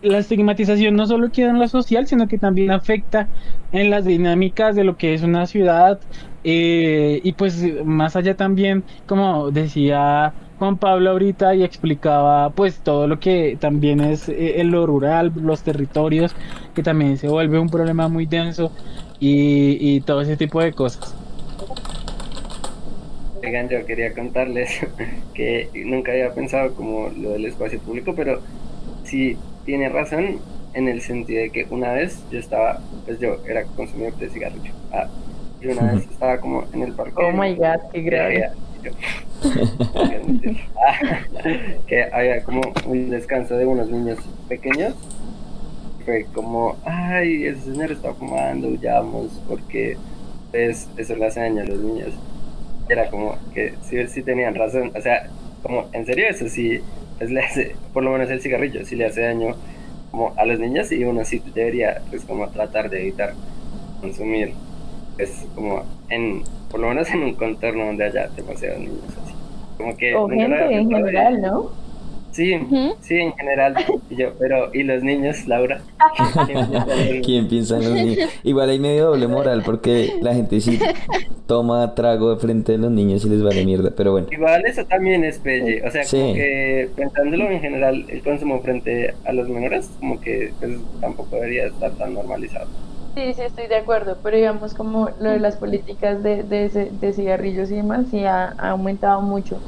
la estigmatización no solo queda en lo social, sino que también afecta en las dinámicas de lo que es una ciudad. Eh, y pues más allá también, como decía Juan Pablo ahorita y explicaba pues todo lo que también es eh, lo rural, los territorios, que también se vuelve un problema muy denso y, y todo ese tipo de cosas. Oigan, yo quería contarles (laughs) que nunca había pensado como lo del espacio público, pero sí tiene razón en el sentido de que una vez yo estaba, pues yo era consumidor de cigarrillo. Ah, y una vez estaba como en el parque. Oh my god, qué grave. (laughs) que había como un descanso de unos niños pequeños. Fue como, ay, ese señor está fumando, huyamos, porque pues, eso le hace daño a los niños. Era como que sí, sí tenían razón, o sea, como, en serio, eso sí, pues le hace, por lo menos el cigarrillo, sí le hace daño como a los niños y uno sí debería, pues, como tratar de evitar consumir, pues, como en, por lo menos en un contorno donde haya demasiados niños así. Como que o gente en general, ¿no? Sí, sí, en general. Y yo, pero, ¿y los niños, Laura? (laughs) ¿Quién piensa en los niños? Igual hay medio doble moral porque la gente sí toma trago de frente de los niños y les vale mierda, pero bueno. Igual eso también es pelle. O sea, como que pensándolo en general, el consumo frente a los menores, como que pues, tampoco debería estar tan normalizado. Sí, sí, estoy de acuerdo, pero digamos como lo de las políticas de, de, de cigarrillos y demás sí ha, ha, aumentado mucho.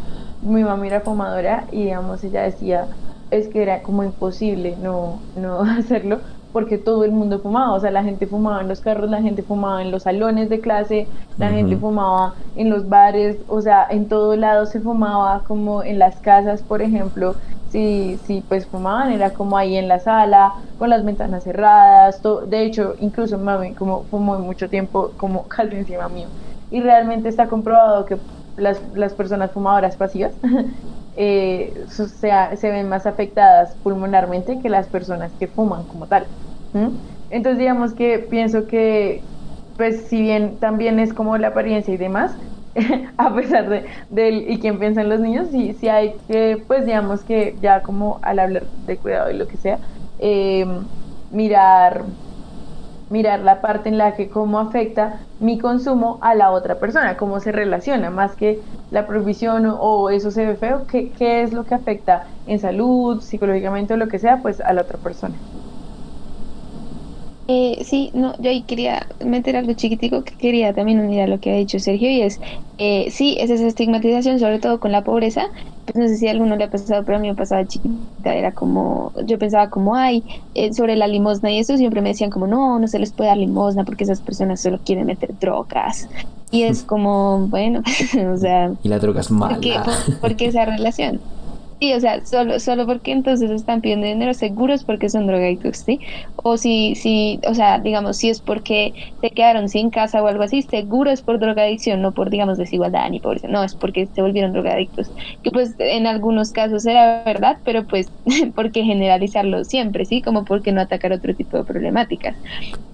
Mi mamá era fumadora y digamos ella decía es que era como imposible no, no (laughs) hacerlo porque todo el mundo fumaba, o sea, la gente fumaba en los carros, la gente fumaba en los salones de clase, la uh -huh. gente fumaba en los bares, o sea, en todo lado se fumaba, como en las casas, por ejemplo, si, si pues fumaban, era como ahí en la sala, con las ventanas cerradas, de hecho, incluso mami como fumó mucho tiempo, como (laughs) casi encima mío, y realmente está comprobado que las, las personas fumadoras pasivas (laughs) eh, se ven más afectadas pulmonarmente que las personas que fuman como tal. Entonces digamos que pienso que, pues si bien también es como la apariencia y demás, (laughs) a pesar de, del y quién piensa en los niños, sí, sí hay que, pues digamos que ya como al hablar de cuidado y lo que sea, eh, mirar mirar la parte en la que cómo afecta mi consumo a la otra persona, cómo se relaciona, más que la prohibición o, o eso se ve feo, ¿qué, qué es lo que afecta en salud, psicológicamente o lo que sea, pues a la otra persona. Eh, sí, no, yo ahí quería meter algo chiquitico que quería también unir a lo que ha dicho Sergio y es, eh, sí, es esa estigmatización, sobre todo con la pobreza, pues no sé si a alguno le ha pasado, pero a mí me pasaba chiquita, era como, yo pensaba como, ay, eh, sobre la limosna y eso siempre me decían como, no, no se les puede dar limosna porque esas personas solo quieren meter drogas. Y es como, bueno, (laughs) o sea... Y la droga es mala. ¿por qué, por qué esa relación? Sí, o sea, solo, solo porque entonces están pidiendo dinero seguros porque son drogadictos, ¿sí? O si, si, o sea, digamos, si es porque se quedaron sin casa o algo así, seguro es por drogadicción, no por, digamos, desigualdad ni pobreza, no, es porque se volvieron drogadictos. Que pues en algunos casos era verdad, pero pues, (laughs) ¿por qué generalizarlo siempre, sí? Como porque no atacar otro tipo de problemáticas.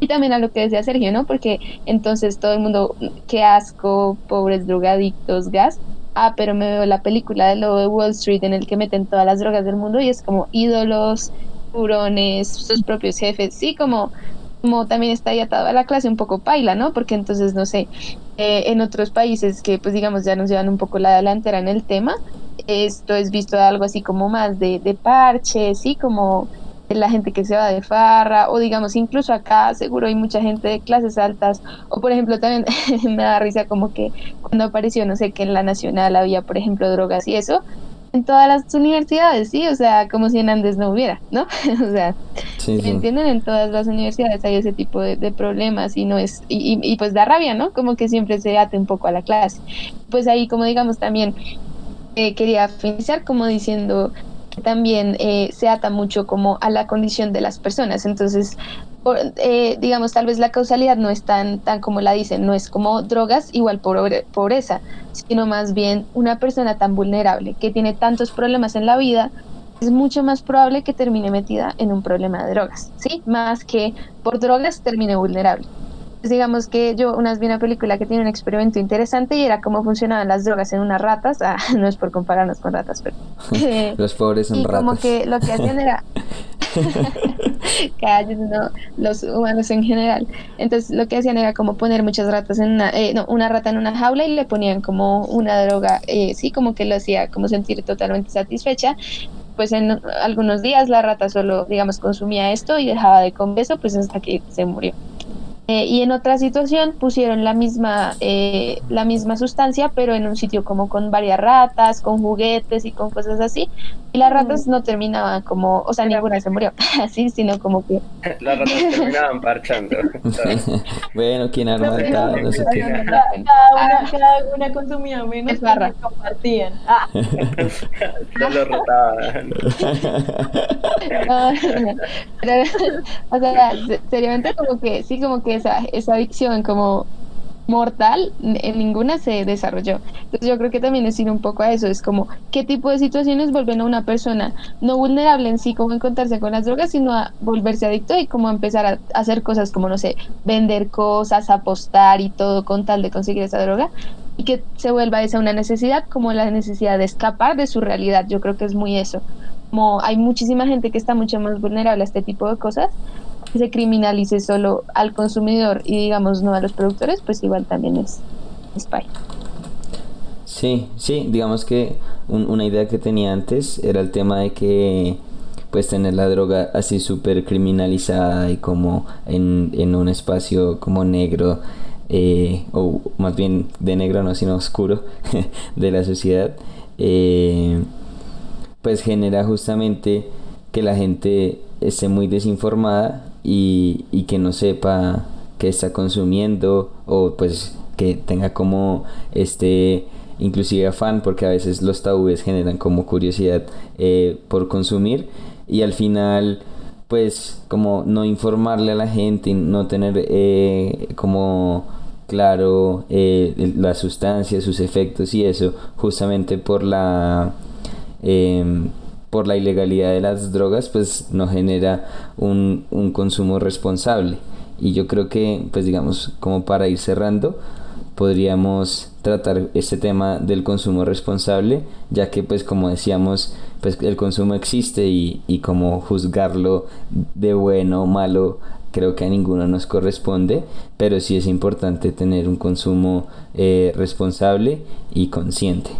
Y también a lo que decía Sergio, ¿no? Porque entonces todo el mundo, qué asco, pobres drogadictos, gas, ah, pero me veo la película de lo de Wall Street en el que meten todas las drogas del mundo y es como ídolos, hurones, sus propios jefes, sí, como, como también está ahí atado a la clase un poco paila, ¿no? Porque entonces, no sé, eh, en otros países que pues digamos ya nos llevan un poco la delantera en el tema, esto es visto algo así como más de, de parche, sí, como la gente que se va de farra o digamos incluso acá seguro hay mucha gente de clases altas o por ejemplo también (laughs) me da risa como que cuando apareció no sé que en la nacional había por ejemplo drogas y eso en todas las universidades, sí, o sea, como si en Andes no hubiera, ¿no? (laughs) o sea, sí, sí. ¿me entienden? En todas las universidades hay ese tipo de, de problemas y no es, y, y, y, pues da rabia, ¿no? Como que siempre se ate un poco a la clase. Pues ahí, como digamos, también eh, quería finalizar como diciendo también eh, se ata mucho como a la condición de las personas. Entonces, por, eh, digamos, tal vez la causalidad no es tan, tan como la dicen, no es como drogas igual pobre, pobreza, sino más bien una persona tan vulnerable que tiene tantos problemas en la vida, es mucho más probable que termine metida en un problema de drogas, ¿sí? Más que por drogas termine vulnerable digamos que yo una vez vi una película que tiene un experimento interesante y era cómo funcionaban las drogas en unas ratas, ah, (laughs) no es por compararnos con ratas, pero... Eh, (laughs) los (laughs) pobres son y ratas. como que lo que hacían era... Calles, no, los humanos en general. Entonces lo que hacían era como poner muchas ratas en una, eh, no, una rata en una jaula y le ponían como una droga, eh, sí, como que lo hacía como sentir totalmente satisfecha pues en algunos días la rata solo, digamos, consumía esto y dejaba de comer eso, pues hasta que se murió. Eh, y en otra situación pusieron la misma, eh, la misma sustancia, pero en un sitio como con varias ratas, con juguetes y con cosas así. Y las ratas no terminaban como, o sea, ninguna se murió (laughs) así, sino como que... Las ratas terminaban parchando. (laughs) bueno, ¿quién arma No? No sé qué. Cada, cada una, cada una consumía menos barra. compartían. Ah, (laughs) Ya lo rotaban. No, pero, o sea, se- seriamente como que sí, como que esa, adicción como mortal en ninguna se desarrolló. Entonces yo creo que también es ir un poco a eso, es como qué tipo de situaciones vuelven a una persona no vulnerable en sí como encontrarse con las drogas, sino a volverse adicto y como empezar a hacer cosas como, no sé, vender cosas, apostar y todo con tal de conseguir esa droga y que se vuelva esa una necesidad como la necesidad de escapar de su realidad. Yo creo que es muy eso como hay muchísima gente que está mucho más vulnerable a este tipo de cosas, se criminalice solo al consumidor y digamos no a los productores, pues igual también es, es paila. Sí, sí, digamos que un- una idea que tenía antes era el tema de que pues tener la droga así súper criminalizada y como en, en un espacio como negro eh, o más bien de negro no sino oscuro (laughs) de la sociedad eh, pues genera justamente que la gente esté muy desinformada y, y que no sepa qué está consumiendo o pues que tenga como este inclusive afán porque a veces los tabúes generan como curiosidad eh, por consumir y al final pues como no informarle a la gente no tener eh, como claro eh, las sustancias sus efectos y eso justamente por la em, por la ilegalidad de las drogas, pues no genera un, un consumo responsable. Y yo creo que, pues digamos, como para ir cerrando, podríamos tratar este tema del consumo responsable, ya que, pues como decíamos, pues el consumo existe y, y como juzgarlo de bueno o malo, creo que a ninguno nos corresponde, pero sí es importante tener un consumo eh, responsable y consciente.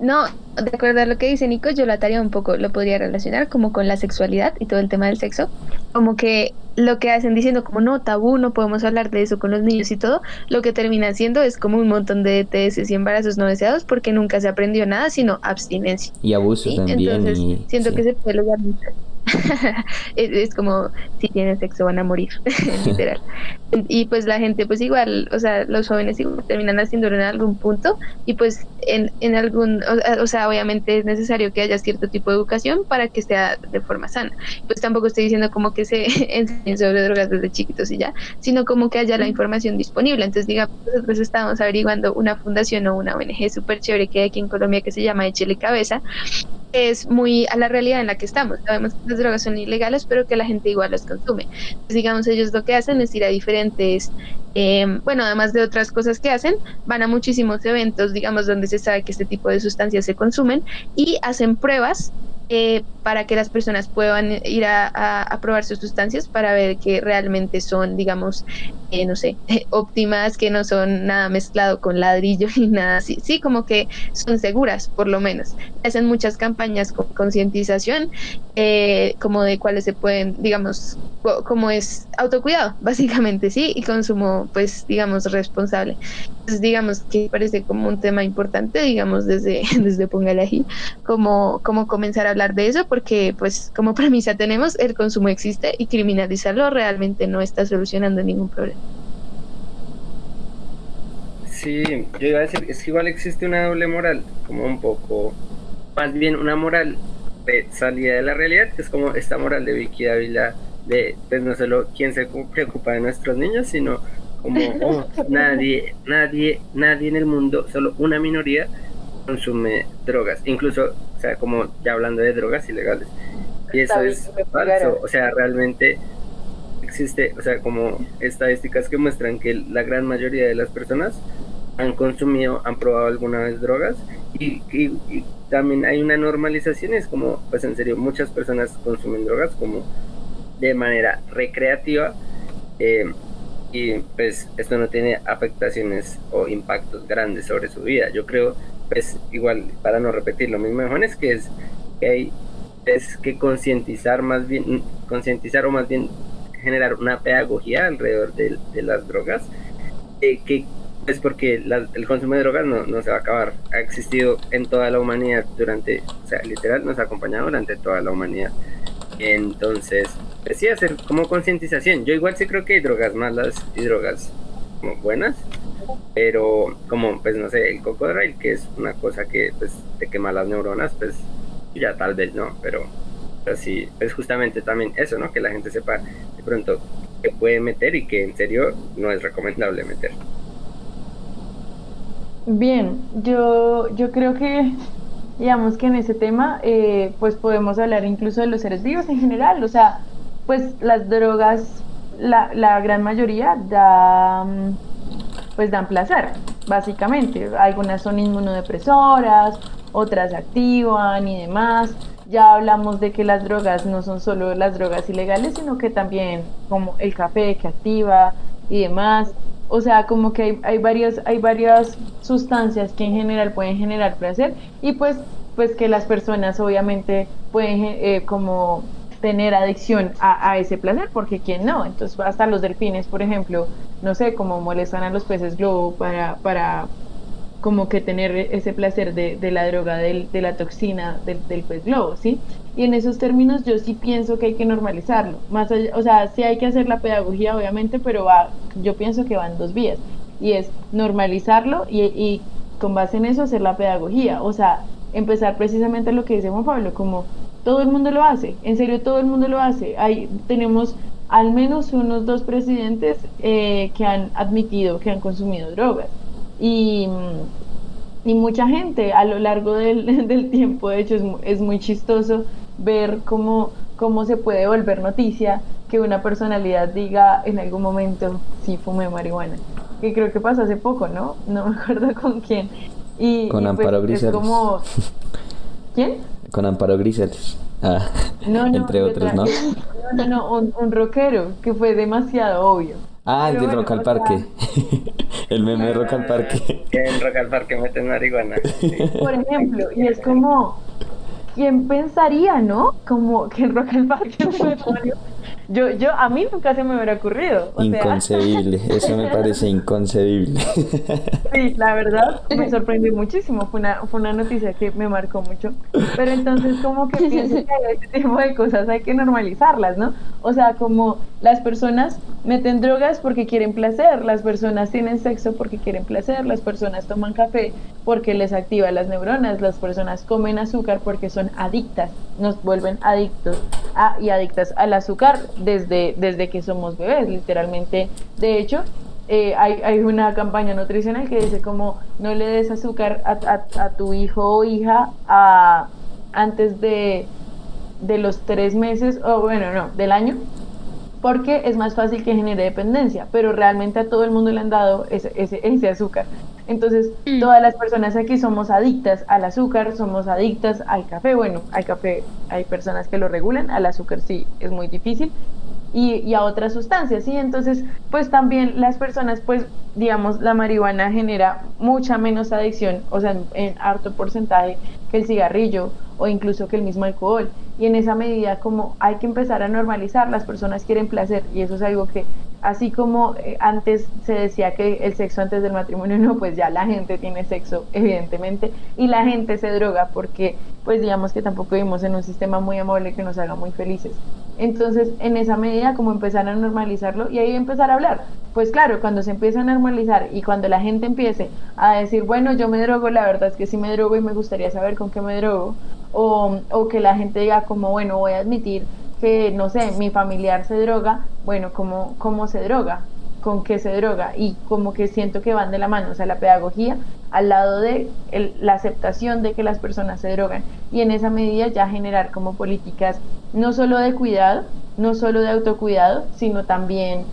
No, de acuerdo a lo que dice Nico, yo lo ataría un poco, lo podría relacionar como con la sexualidad y todo el tema del sexo, como que lo que hacen diciendo como no, tabú, no podemos hablar de eso con los niños y todo, lo que termina haciendo es como un montón de ETS y embarazos no deseados porque nunca se aprendió nada, sino abstinencia. Y abuso ¿sí? también. Entonces, y, siento sí. que se puede lograr. (laughs) es, es como si tienen sexo van a morir, (laughs) literal. Y pues la gente, pues igual, o sea, los jóvenes igual terminan haciéndolo en algún punto y pues en, en algún, o, o sea, obviamente es necesario que haya cierto tipo de educación para que sea de forma sana. Pues tampoco estoy diciendo como que se (laughs) enseñen sobre drogas desde chiquitos y ya, sino como que haya la información disponible. Entonces, digamos, nosotros estábamos averiguando una fundación o una ONG súper chévere que hay aquí en Colombia que se llama Echele Cabeza, es muy a la realidad en la que estamos. Sabemos que las drogas son ilegales, pero que la gente igual las consume. Entonces, digamos, ellos lo que hacen es ir a diferentes, eh, bueno, además de otras cosas que hacen, van a muchísimos eventos, digamos, donde se sabe que este tipo de sustancias se consumen y hacen pruebas eh, para que las personas puedan ir a, probar sus sustancias para ver que realmente son, digamos, eh, no sé, (laughs) óptimas, que no son nada mezclado con ladrillo (laughs) ni nada así. Sí, como que son seguras, por lo menos. Hacen muchas campañas con concientización, eh, como de cuáles se pueden, digamos, como es autocuidado, (laughs) básicamente, sí, y consumo, pues, digamos, responsable. Entonces, digamos que parece como un tema importante, digamos, desde, desde Póngale ahí, como, como comenzar a hablar de eso, porque, pues, como premisa tenemos, el consumo existe y criminalizarlo realmente no está solucionando ningún problema. Sí, yo iba a decir, es que igual existe una doble moral, como un poco, más bien una moral de salida de la realidad, que es como esta moral de Vicky Dávila, de pues no solo quién se preocupa de nuestros niños, sino como oh, (laughs) nadie, nadie, nadie en el mundo, solo una minoría consume drogas, incluso, o sea, como ya hablando de drogas ilegales. Y eso es falso, o sea, realmente existe, o sea, como estadísticas que muestran que la gran mayoría de las personas han consumido, han probado alguna vez drogas y, y, y, también hay una normalización, es como, pues en serio, muchas personas consumen drogas como de manera recreativa eh, y pues esto no tiene afectaciones o impactos grandes sobre su vida. Yo creo, pues igual, para no repetir lo mismo es que es que hay es que concientizar más bien, concientizar o más bien generar una pedagogía alrededor de, de las drogas, eh, que es porque el consumo de drogas no, no, se va a acabar. Ha existido en toda la humanidad durante, o sea, literal nos ha acompañado durante toda la humanidad. Entonces, pues sí, hacer como concientización. Yo igual sí creo que hay drogas malas y drogas buenas, pero como, pues no sé, el cocodrilo, que es una cosa que pues te quema las neuronas, pues ya tal vez no, pero así es justamente también eso, ¿no? Que la gente sepa de pronto que puede meter y que en serio no es recomendable meter. Bien, yo, yo creo que, digamos que en ese tema, eh, pues podemos hablar incluso de los seres vivos en general, o sea, pues las drogas, la, la gran mayoría da, pues dan placer, básicamente. Algunas son inmunodepresoras, otras activan y demás. Ya hablamos de que las drogas no son solo las drogas ilegales, sino que también como el café que activa y demás o sea, como que hay, hay, varias, hay varias sustancias que en general pueden generar placer y pues, pues que las personas obviamente pueden eh, como tener adicción a, a, ese placer, porque quién no, entonces hasta los delfines, por ejemplo, no sé, cómo molestan a los peces globo para, para como que tener ese placer de, de la droga, de, de la toxina del, del, pez globo, ¿sí? Y en esos términos yo sí pienso que hay que normalizarlo. Más o sea, sí hay que hacer la pedagogía, obviamente, pero va, yo pienso que van dos vías. Y es normalizarlo y, con base en eso hacer la pedagogía. O sea, empezar precisamente lo que dice Pablo, como todo el mundo lo hace, en serio todo el mundo lo hace. Hay, tenemos al menos unos dos presidentes eh, que han admitido que han consumido drogas y, y mucha gente a lo largo del, (laughs) del tiempo, de hecho es, es, muy chistoso ver cómo, cómo se puede volver noticia que una personalidad diga en algún momento, sí, fumé marihuana. Que creo que pasó hace poco, ¿no? No me acuerdo con quién. Y, con y Amparo pues, Grisales. Como... ¿Quién? Con Amparo Grisales. Ah, no, no, entre otros, ¿no? No, no, no, un, un rockero que fue demasiado obvio. Ah, el de bueno, Rock al o sea, Parque. (laughs) el meme de Rock al Parque. (laughs) Que en Rock al Parque meten marihuana. Sí. (laughs) por ejemplo, y es como, ¿quién pensaría, no? Como que el Rock (laughs) al Parque. Yo, yo, a mí nunca se me hubiera ocurrido. O sea, Inconcebible, eso me parece inconcebible. (laughs) sí, la verdad me sorprendió muchísimo. Fue una, fue una noticia que me marcó mucho. Pero entonces, como que pienso que este tipo de cosas hay que normalizarlas, ¿no? O sea, como las personas meten drogas porque quieren placer, las personas tienen sexo porque quieren placer, las personas toman café porque les activa las neuronas, las personas comen azúcar porque son adictas, nos vuelven adictos a, y adictas al azúcar desde, desde que somos bebés, literalmente. De hecho, eh, hay, hay, una campaña nutricional que dice como no le des azúcar a, a, a tu hijo o hija a, antes de, de los tres meses, o bueno, no, del año, porque es más fácil que genere dependencia, pero realmente a todo el mundo le han dado ese, ese, ese azúcar. Entonces, mm. todas las personas aquí somos adictas al azúcar, somos adictas al café. Bueno, al café hay personas que lo regulan, al azúcar sí es muy difícil. Y, y, a otras sustancias, ¿sí? Entonces, pues también las personas, pues, digamos, la marihuana genera mucha menos adicción, o sea, en, en harto porcentaje que el cigarrillo o incluso que el mismo alcohol. Y en esa medida, como hay que empezar a normalizar, las personas quieren placer y eso es algo que, así como eh, antes se decía que el sexo antes del matrimonio, (laughs) no, pues ya la gente tiene sexo, evidentemente, y la gente se droga porque, pues digamos que tampoco vivimos en un sistema muy amable que nos haga muy felices. Entonces, en esa medida, como empezar a normalizarlo y ahí empezar a hablar. Pues claro, cuando se empieza a normalizar y cuando la gente empiece a decir, bueno, yo me drogo, la verdad es que sí me drogo y me gustaría saber con qué me drogo, o, o que la gente diga como, bueno, voy a admitir que, no sé, mi familiar se droga, bueno, ¿cómo, cómo se droga? ¿Con qué se droga? Y como que siento que van de la mano, o sea, la pedagogía al lado de la aceptación de que las personas se drogan y en esa medida ya generar como políticas no solo de cuidado, no solo de autocuidado, sino también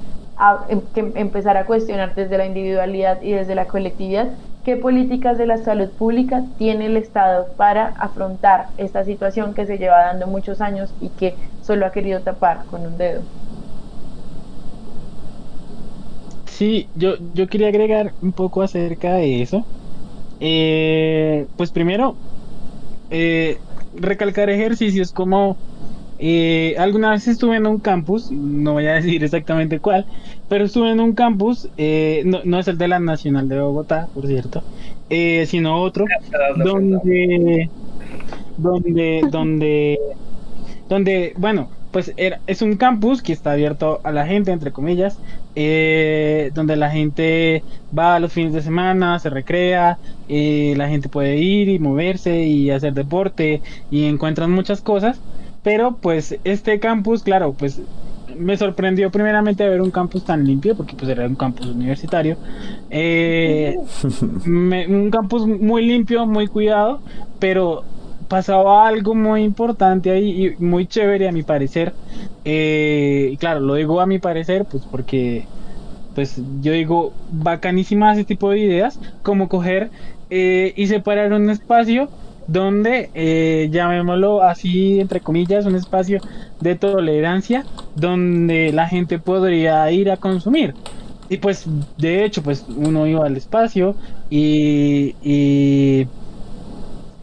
em, que empezar a cuestionar desde la individualidad y desde la colectividad qué políticas de la salud pública tiene el Estado para afrontar esta situación que se lleva dando muchos años y que solo ha querido tapar con un dedo. Sí, yo, yo quería agregar un poco acerca de eso. Eh, pues primero, eh, recalcar ejercicios como Eh, alguna vez estuve en un campus, no voy a decir exactamente cuál, pero estuve en un campus, eh, no, es el de la Nacional de Bogotá, por cierto, eh, sino otro, donde, donde, donde, donde, bueno, pues era, es un campus que está abierto a la gente, entre comillas, eh, donde la gente va a los fines de semana, se recrea, eh, la gente puede ir y moverse y hacer deporte y encuentran muchas cosas, pero pues este campus, claro, pues me sorprendió primeramente ver un campus tan limpio, porque pues era un campus universitario, eh, (laughs) un campus muy limpio, muy cuidado, pero pasaba algo muy importante ahí y muy chévere a mi parecer. Eh, y claro, lo digo a mi parecer, pues porque pues yo digo bacanísimas ese tipo de ideas, como coger eh, y separar un espacio donde, eh, llamémoslo así, entre comillas, un espacio de tolerancia donde la gente podría ir a consumir. Y pues, de hecho, pues uno iba al espacio y, y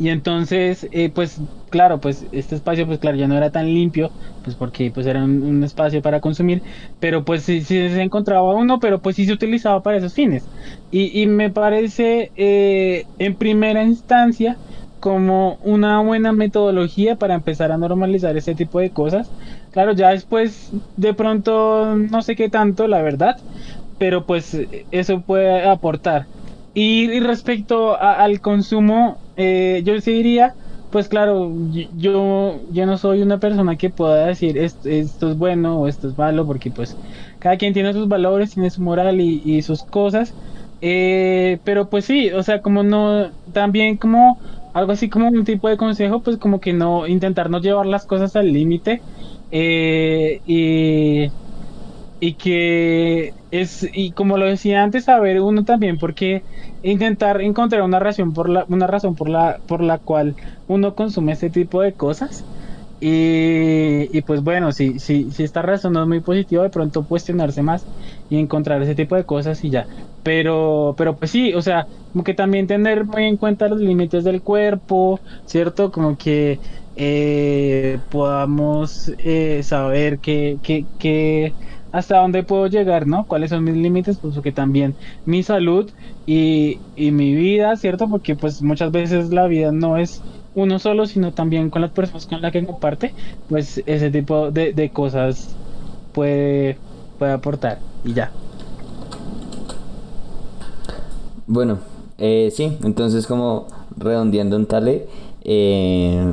y entonces, eh, pues claro, pues este espacio, pues claro, ya no era tan limpio, pues porque pues era un, espacio para consumir, pero pues sí, se encontraba uno, pero pues sí se utilizaba para esos fines. Y, me parece eh, en primera instancia como una buena metodología para empezar a normalizar ese tipo de cosas. Claro, ya después de pronto no sé qué tanto, la verdad, pero pues eso puede aportar. Y, respecto al consumo, eh, yo sí diría, pues claro, yo, yo no soy una persona que pueda decir esto, esto, es bueno o esto es malo, porque pues cada quien tiene sus valores, tiene su moral y, sus cosas. Eh, pero pues sí, o sea, como no, también como algo así como un tipo de consejo, pues como que no, intentar no llevar las cosas al límite. Eh, y y que es y como lo decía antes saber uno también porque intentar encontrar una razón por la una razón por la por la cual uno consume este tipo de cosas y, y pues bueno si, si, si esta razón no es muy positiva de pronto cuestionarse más y encontrar ese tipo de cosas y ya pero pero pues sí o sea como que también tener muy en cuenta los límites del cuerpo cierto como que eh, podamos eh, saber que, que, que hasta dónde puedo llegar, ¿no? ¿Cuáles son mis límites? Pues porque también mi salud y, mi vida, ¿cierto? Porque pues muchas veces la vida no es uno solo, sino también con las personas con las que comparte, pues ese tipo de, cosas puede, puede aportar y ya. Bueno, eh, sí, entonces como redondeando un tale, eh,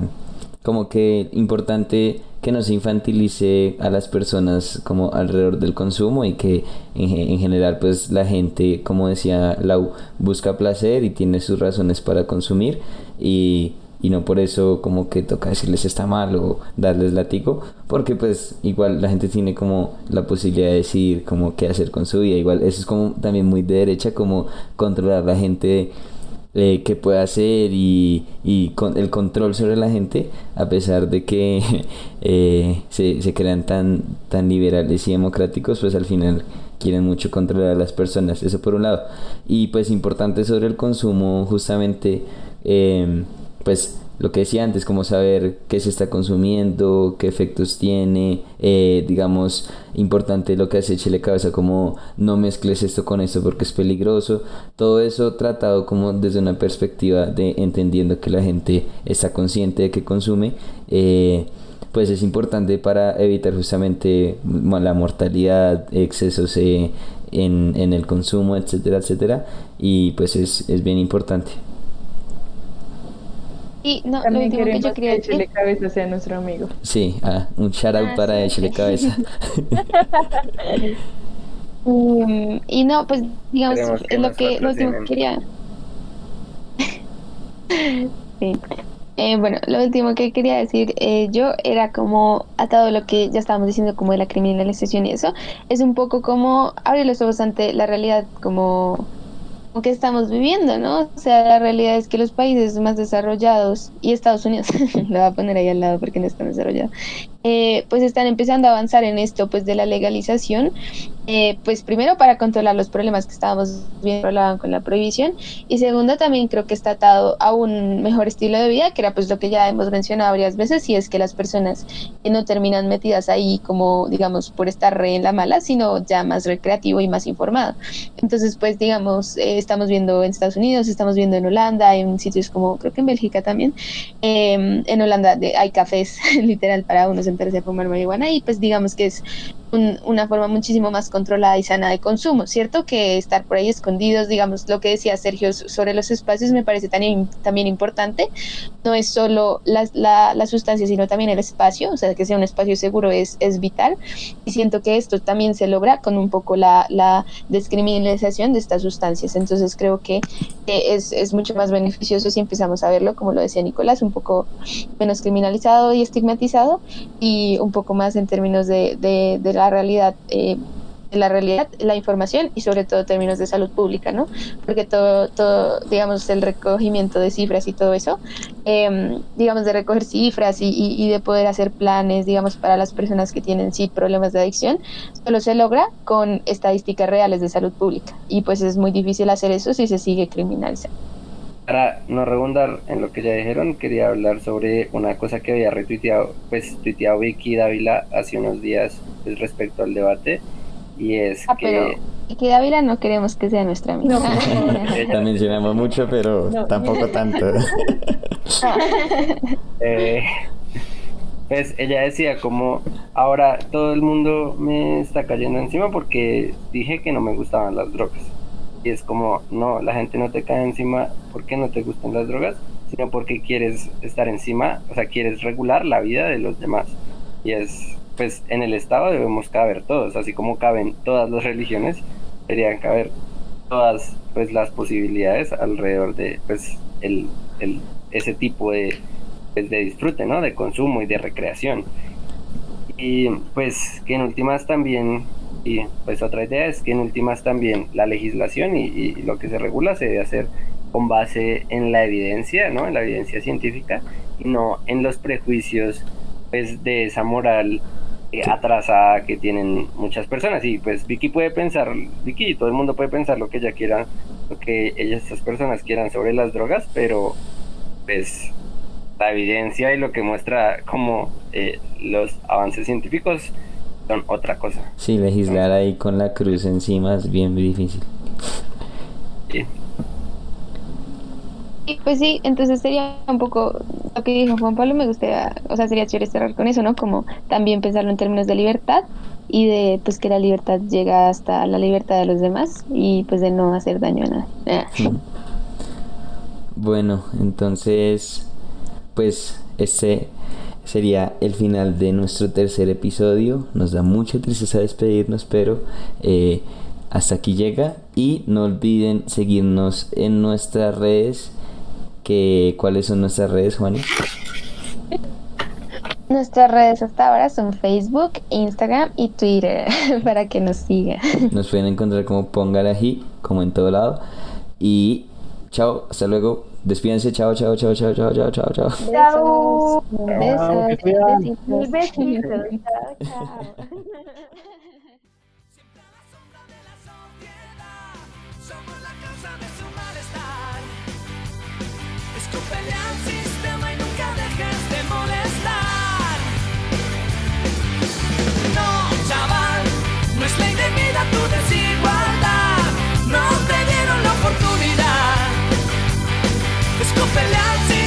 como que importante que no se infantilice a las personas como alrededor del consumo y que en, general pues la gente como decía Lau busca placer y tiene sus razones para consumir y, y no por eso como que toca decirles está mal o darles látigo porque pues igual la gente tiene como la posibilidad de decidir como qué hacer con su vida igual eso es como también muy de derecha como controlar la gente eh, que puede hacer y, y, con el control sobre la gente, a pesar de que (laughs) eh, se, se, crean tan, tan liberales y democráticos, pues al final quieren mucho controlar a las personas, eso por un lado. Y pues importante sobre el consumo, justamente, eh, pues lo que decía antes, como saber qué se está consumiendo, qué efectos tiene, eh, digamos, importante lo que hace Chile Cabeza, como no mezcles esto con esto porque es peligroso, todo eso tratado como desde una perspectiva de entendiendo que la gente está consciente de que consume, eh, pues es importante para evitar justamente la mortalidad, excesos eh, en, en el consumo, etcétera, etcétera, y pues es, es bien importante. Y no, lo último que yo quería decir. Que Cabeza sea nuestro amigo. Sí, ah, un shout out ah, para sí. Cabeza. um, (laughs) y no, pues digamos, es lo que lo último que quería. (laughs) sí. Eh, bueno, lo último que quería decir eh, yo era como a todo lo que ya estábamos diciendo como de la criminalización y eso, es un poco como abrir los ojos ante la realidad como que estamos viviendo, ¿no? O sea, la realidad es que los países más desarrollados y Estados Unidos, (laughs) lo voy a poner ahí al lado porque no están desarrollados, eh, pues están empezando a avanzar en esto, pues de la legalización eh, pues primero para controlar los problemas que estábamos viendo con la prohibición y segundo también creo que está atado a un mejor estilo de vida que era pues lo que ya hemos mencionado varias veces y es que las personas no terminan metidas ahí como digamos por estar re en la mala sino ya más recreativo y más informado. Entonces pues digamos eh, estamos viendo en Estados Unidos estamos viendo en Holanda en sitios como creo que en Bélgica también em, en Holanda hay cafés (laughs) literal para uno sentarse a fumar marihuana y pues digamos que es una forma muchísimo más controlada y sana de consumo, ¿cierto? Que estar por ahí escondidos, digamos, lo que decía Sergio sobre los espacios me parece también, importante. No es solo la, la, sustancia, sino también el espacio, o sea, que sea un espacio seguro es, es vital. Y siento que esto también se logra con un poco la, la descriminalización de estas sustancias. Entonces creo que es, es mucho más beneficioso si empezamos a verlo, como lo decía Nicolás, un poco menos criminalizado y estigmatizado y un poco más en términos de, de, de la realidad. Eh, la realidad, la información y sobre todo términos de salud pública, ¿no? Porque todo, todo digamos, el recogimiento de cifras y todo eso, em, digamos, de recoger cifras y, y, de poder hacer planes, digamos, para las personas que tienen sí problemas de adicción, solo se logra con estadísticas reales de salud pública y pues es muy difícil hacer eso si se sigue criminalizando. Para no redundar en lo que ya dijeron, quería hablar sobre una cosa que había retuiteado, pues tuiteado Vicky Dávila hace unos días pues, respecto al debate y es ah, que... que Dávila no queremos que sea nuestra amiga. la (laughs) (laughs) mencionamos mucho, pero tampoco tanto. (laughs) eh, pues ella decía como, ahora todo el mundo me está cayendo encima porque dije que no me gustaban las drogas. Y es como, no, la gente no te cae encima porque no te gustan las drogas, sino porque quieres estar encima, o sea, quieres regular la vida de los demás. Y es pues en el Estado debemos caber todos, así como caben todas las religiones, deberían caber todas pues las posibilidades alrededor de pues el, el ese tipo de, pues, de disfrute, ¿no? De consumo y de recreación. Y pues que en últimas también, y pues otra idea es que en últimas también la legislación y, y lo que se regula se debe hacer con base en la evidencia, ¿no? En la evidencia científica y no en los prejuicios pues de esa moral eh, atrasada que tienen muchas personas. Y pues Vicky puede pensar, Vicky y todo el mundo puede pensar lo que ella quiera, lo que ellas, estas personas quieran sobre las drogas, pero pues la evidencia y lo que muestra como eh, los avances científicos son otra cosa. Sí, legislar ahí con la cruz encima es bien difícil. Sí. Pues sí, entonces sería un poco lo que dijo Juan Pablo, me gustaría, o sea, sería chévere cerrar con eso, ¿no? Como también pensarlo en términos de libertad y de pues que la libertad llega hasta la libertad de los demás y pues de no hacer daño a nada. Bueno, entonces, pues este sería el final de nuestro tercer episodio. Nos da mucha tristeza despedirnos, pero eh, hasta aquí llega. Y no olviden seguirnos en nuestras redes ¿Cuáles son nuestras redes, Juani? (laughs) Nuestras redes hasta ahora son Facebook, Instagram y Twitter (laughs) para que nos sigan. (laughs) Nos pueden encontrar como Pongalaji, como en todo lado. Y chao, hasta luego. Despídense, chao, chao, chao, chao, chao, chao, chao, chao. Chao. Besos, No, chaval, no es tu desigualdad. do telhado.